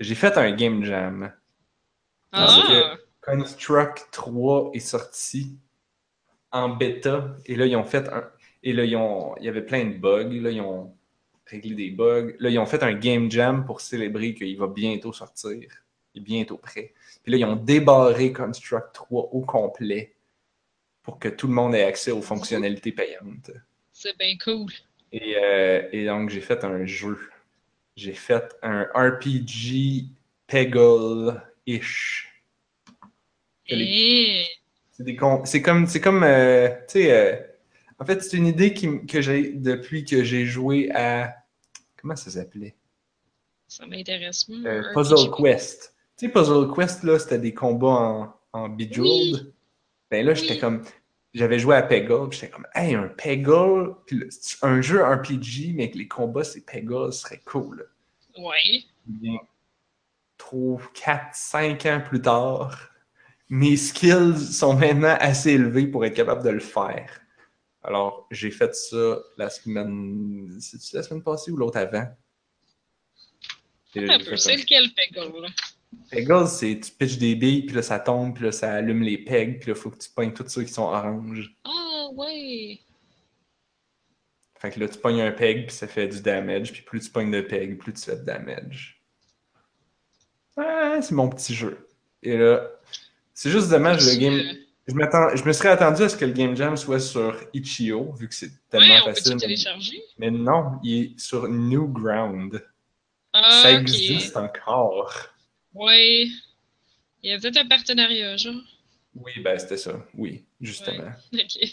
J'ai fait un game jam. Ah! Construct 3 est sorti en bêta et là ils ont fait un et là ils ont il y avait plein de bugs là ils ont réglé des bugs. Là ils ont fait un game jam pour célébrer qu'il va bientôt sortir. Il est bientôt prêt. Puis là ils ont débarré Construct 3 au complet pour que tout le monde ait accès aux fonctionnalités payantes. C'est bien cool. et, euh, et donc j'ai fait un jeu. J'ai fait un RPG Peggle-ish. Et... C'est des con- c'est comme, c'est comme, euh, tu sais, euh, en fait, c'est une idée qui que j'ai depuis que j'ai joué à, comment ça s'appelait? Ça m'intéresse. Hmm, Euh. Puzzle Quest. Tu sais, Puzzle Quest, là, c'était des combats en, en Bejeweled. Ben là, j'étais comme, j'avais joué à Peggle, j'étais comme, hey, un Peggle, un jeu RPG, mais que les combats, c'est Peggle, ce serait cool. Ouais. Bien, 3, 4, 5 ans plus tard, mes skills sont maintenant assez élevés pour être capable de le faire. Alors, j'ai fait ça la semaine. C'est-tu la semaine passée ou l'autre avant? C'est lequel, Peggle? là? Peggle, c'est tu pitches des billes, puis là ça tombe, puis là ça allume les pegs, puis là faut que tu pognes tous ceux qui sont oranges. Ah, ouais. Fait que là tu pognes un peg, puis ça fait du damage, puis plus tu pognes de pegs, plus tu fais de damage. Ouais, c'est mon petit jeu. Et là, c'est juste dommage, le game. Je, me serais attendu à ce que le Game Jam soit sur Itch.io, vu que c'est tellement Ouais, on peut facile. tout mais- télécharger? Mais non, il est sur Newground. Ah, ça existe encore. Ouais. Il y a peut-être un partenariat, genre. Oui, ben c'était ça. Oui, justement. Ok.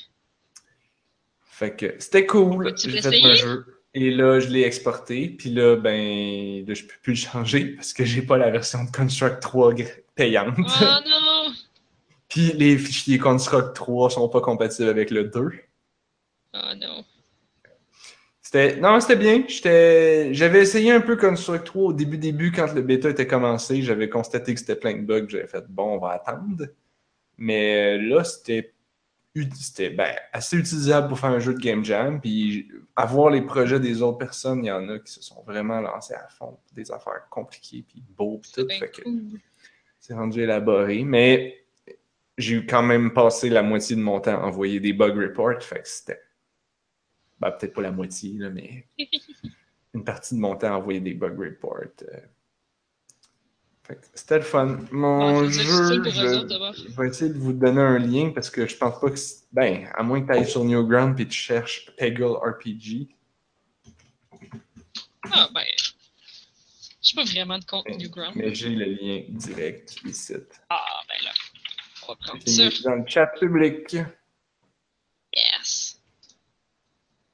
Fait que c'était cool. J'ai fait un jeu. Et là, je l'ai exporté. Puis là, ben, là, je peux plus le changer parce que j'ai pas la version de Construct 3 gr- payante. Oh non! Puis les fichiers Construct 3 sont pas compatibles avec le 2. Oh non. C'était non, c'était bien. J'étais j'avais essayé un peu Construct 3 au début début quand le bêta était commencé, j'avais constaté que c'était plein de bugs, j'avais fait bon, on va attendre. Mais là, c'était c'était ben, assez utilisable pour faire un jeu de game jam puis avoir les projets des autres personnes, il y en a qui se sont vraiment lancés à fond, des affaires compliquées puis beaux puis tout, que c'est rendu élaboré, mais j'ai eu quand même passé la moitié de mon temps à envoyer des bug reports, fait que c'était. Ben, peut-être pas la moitié, là, mais une partie de mon temps à envoyer des bug reports. euh. Fait que c'était le fun. Mon difficile jeu, je... je vais essayer de vous donner un lien parce que je pense pas que. Ben, à moins que tu ailles sur Newground et tu cherches Peggle RPG. Ah, ben. J'ai pas vraiment de compte Newground. Mais j'ai le lien direct ici. Ah, ben là. On va prendre ça. dans le chat public. Yes.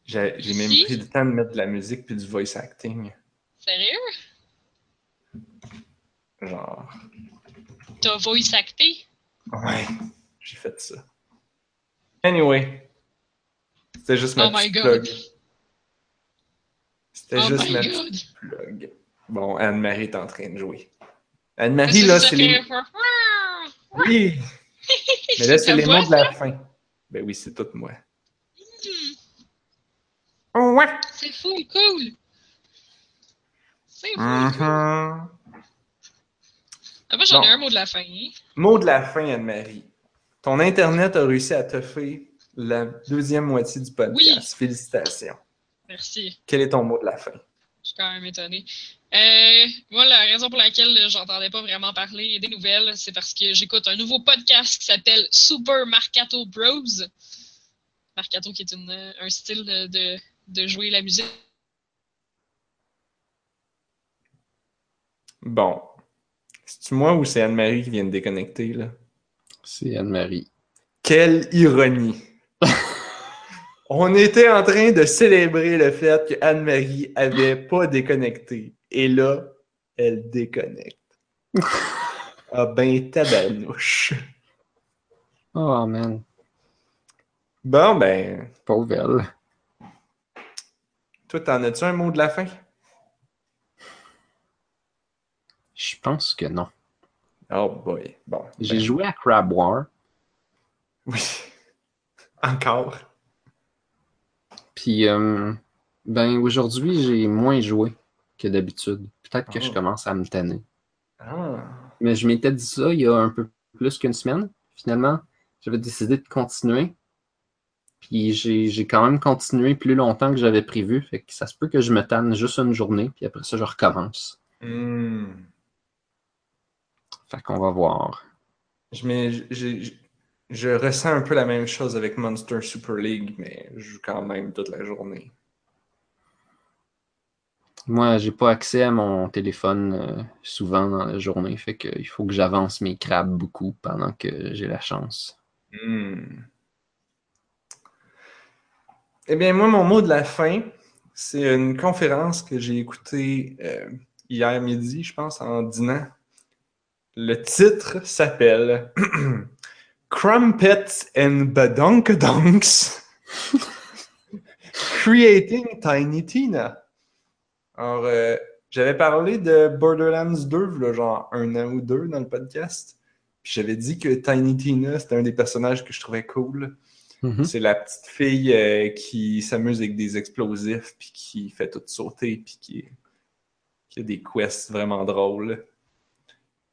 J'ai même pris le temps de mettre de la musique puis du voice acting. Sérieux? Genre, T'as voice acté? ouais, j'ai fait ça. Anyway, c'était juste ma Oh my petite plug. C'était Oh juste ma God. petite plug. Bon, Anne-Marie est en train de jouer. Anne-Marie, là, c'est les. Oui! Mais là, c'est les mots de la fin. Ben oui, c'est tout moi. Oh, ouais! C'est fou, cool! C'est fou, Mhm. cool. Ah, moi, j'en ai Bon. un mot de la fin. hein. Mot de la fin, Anne-Marie. Ton Internet a réussi à te faire la deuxième moitié du podcast. Oui. Félicitations. Merci. Quel est ton mot de la fin? Je suis quand même étonnée. Euh, moi, la raison pour laquelle j'entendais pas vraiment parler des nouvelles, c'est parce que j'écoute un nouveau podcast qui s'appelle Super Marcato Bros. Marcato qui est une, euh, un style de, de, de jouer la musique. Bon. C'est-tu moi ou c'est Anne-Marie qui vient de déconnecter, là? C'est Anne-Marie. Quelle ironie! On était en train de célébrer le fait que Anne-Marie avait pas déconnecté. Et là, elle déconnecte. Ah ben, tabarnouche. Oh man, Bon, ben, pauvre elle. toi, t'en as-tu un mot de la fin? Je pense que non. Oh boy. Bon. J'ai ben, joué à Crab War, Oui. Encore. Puis euh, ben aujourd'hui j'ai moins joué que d'habitude. Peut-être que je Oh. commence à me tanner. Ah. Mais je m'étais dit ça il y a un peu plus qu'une semaine. Finalement, j'avais décidé de continuer. Puis j'ai quand même continué plus longtemps que j'avais prévu. Fait que ça se peut que je me tanne juste une journée, puis après ça, je recommence. Hmm. Fait qu'on va voir. Je, je ressens un peu la même chose avec Monster Super League, mais je joue quand même toute la journée. Moi, j'ai pas accès à mon téléphone euh, souvent dans la journée. Fait que il faut que j'avance mes crabes beaucoup pendant que j'ai la chance. Hmm. Eh bien, moi, mon mot de la fin, c'est une conférence que j'ai écoutée euh, hier midi, je pense, en dînant. Le titre s'appelle Crumpets and Badonkadonks Creating Tiny Tina. Alors, euh, j'avais parlé de Borderlands 2, là, genre un an ou deux dans le podcast. Puis j'avais dit que Tiny Tina, c'était un des personnages que je trouvais cool. Mhm. C'est la petite fille euh, qui s'amuse avec des explosifs, puis qui fait tout sauter, puis qui, qui a des quests vraiment drôles.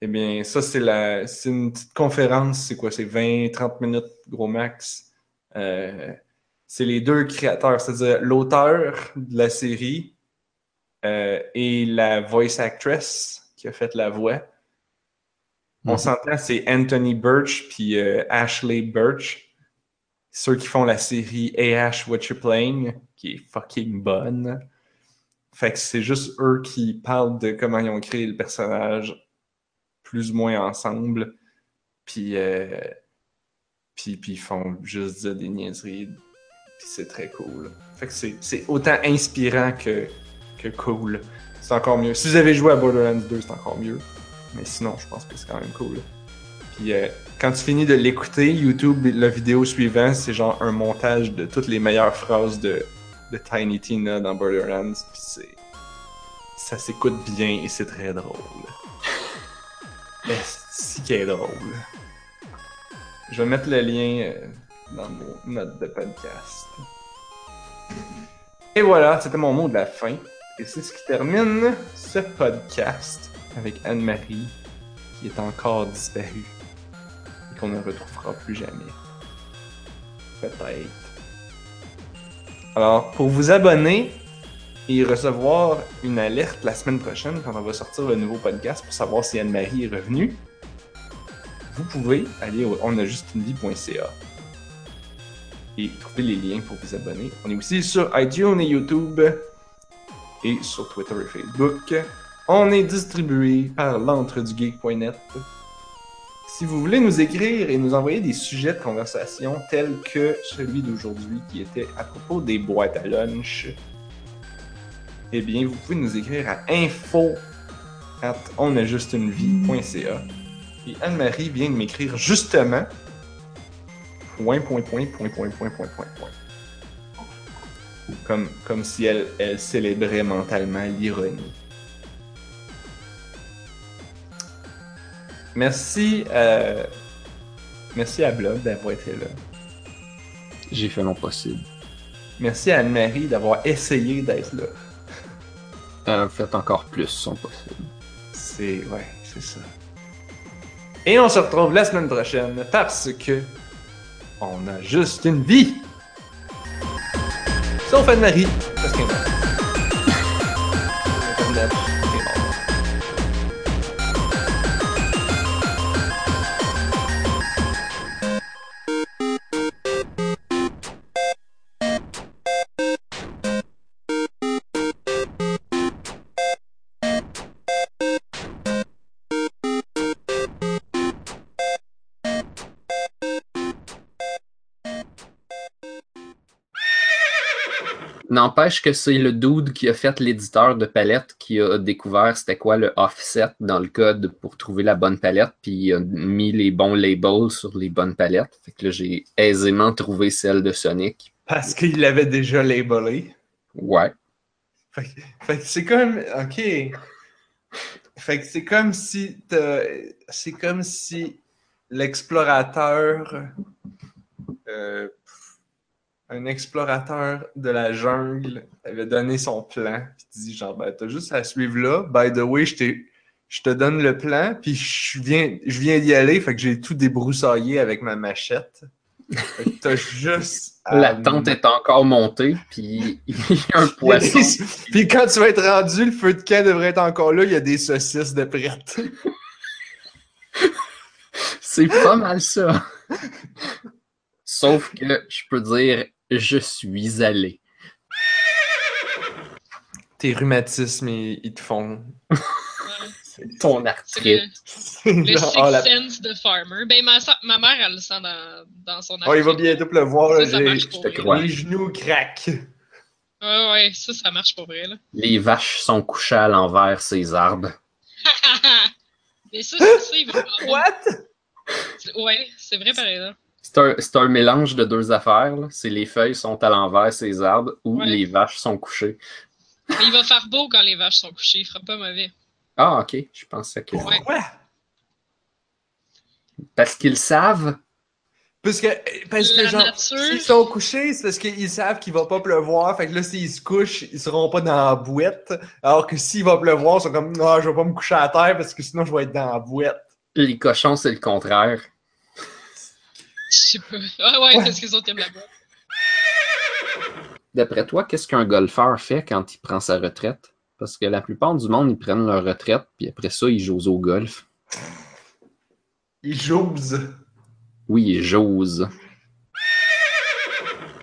Eh bien, ça, c'est la, c'est une petite conférence, c'est quoi? C'est 20-30 minutes, gros max. Euh, c'est les deux créateurs, c'est-à-dire l'auteur de la série euh, et la voice actress qui a fait la voix. On Mhm. s'entend, c'est Anthony Birch puis euh, Ashley Birch ceux qui font la série AH What You Playing, qui est fucking bonne. Fait que c'est juste eux qui parlent de comment ils ont créé le personnage plus ou moins ensemble. Puis, euh, puis, ils font juste des niaiseries. Puis c'est très cool. Fait que c'est, autant inspirant que, que cool. C'est encore mieux. Si vous avez joué à Borderlands 2, c'est encore mieux. Mais sinon, je pense que c'est quand même cool. Puis euh, quand tu finis de l'écouter, YouTube, la vidéo suivante, c'est genre un montage de toutes les meilleures phrases de, de Tiny Tina dans Borderlands. Puis. Ça s'écoute bien et c'est très drôle. Est-ce qui est drôle? Je vais mettre le lien euh, dans nos notes de podcast. Et voilà, c'était mon mot de la fin. Et c'est ce qui termine ce podcast avec Anne-Marie qui est encore disparue et qu'on ne retrouvera plus jamais. Peut-être. Alors, pour vous abonner et recevoir une alerte la semaine prochaine quand on va sortir le nouveau podcast pour savoir si Anne-Marie est revenue, vous pouvez aller au onajustunevie.ca et trouver les liens pour vous abonner. On est aussi sur iTunes et YouTube et sur Twitter et Facebook. On est distribué par l'entredugeek.net. Si vous voulez nous écrire et nous envoyer des sujets de conversation tels que celui d'aujourd'hui qui était à propos des boîtes à lunch, eh bien, vous pouvez nous écrire à info at onajustunevie.ca. Et Anne-Marie vient de m'écrire justement point, point, point, point, point, point, point, point, point. Comme, comme si elle, elle célébrait mentalement l'ironie. Merci, euh, merci à Blob d'avoir été là. J'ai fait mon possible. Merci à Anne-Marie d'avoir essayé d'être là. A fait encore plus son possible. C'est. Ouais, c'est ça. Et on se retrouve la semaine prochaine parce que. On a juste une vie! Sauf Anne-Marie, parce qu'elle N'empêche que c'est le dude qui a fait l'éditeur de palette qui a découvert c'était quoi le offset dans le code pour trouver la bonne palette, puis il a mis les bons labels sur les bonnes palettes. Fait que là, j'ai aisément trouvé celle de Sonic. Parce qu'il l'avait déjà labelé. Ouais. Fait, que- fait que c'est comme. Ok. Fait que c'est comme si. C'est comme si l'explorateur. euh, un explorateur de la jungle avait donné son plan. Puis dis genre, ben, t'as juste à suivre là. By the way, je je te donne le plan, puis je viens, je viens d'y aller, fait que j'ai tout débroussaillé avec ma machette. T'as juste. à- La tente est encore montée, puis il y a un poisson. Puis quand tu vas être rendu, le feu de camp devrait être encore là, il y a des saucisses de prête. C'est pas mal ça. Sauf que je peux dire, je suis allé. Tes rhumatismes, ils, ils te font. Ton C'est arthrite. le, le Genre, sixth ah, la- sense de farmer. Ben, ma, so- ma mère, elle le sent dans, dans son Oh, il va arthrite. bientôt pleuvoir, là, Ça, ça marche pour je te crois. les genoux craquent. Ouais, ouais, ça, ça marche pour vrai, là. Les vaches sont couchées à l'envers, ces arbres. Mais ça, c'est ça, il veut pas avoir- What? Ouais, c'est vrai, par exemple. C'est un, mélange de deux affaires. C'est les feuilles sont à l'envers, ces arbres, ou Ouais. les vaches sont couchées. Mais il va faire beau quand les vaches sont couchées, il fera pas mauvais. Ah, ok. Je pensais que. Ouais. Pourquoi? Parce qu'ils savent. Parce que, parce que genre, s'ils sont couchés, c'est parce qu'ils savent qu'il va pas pleuvoir. Fait que là, s'ils se couchent, ils seront pas dans la bouette. Alors que s'il va pleuvoir, ils sont comme, non, je vais pas me coucher à terre parce que sinon je vais être dans la bouette. Les cochons, c'est le contraire. Je sais pas. Ah ouais, Ouais. parce que les autres aiment la boîte. D'après toi, qu'est-ce qu'un golfeur fait quand il prend sa retraite? Parce que la plupart du monde, ils prennent leur retraite, puis après ça, ils jouent au golf. Ils jouent. Oui, ils jouent.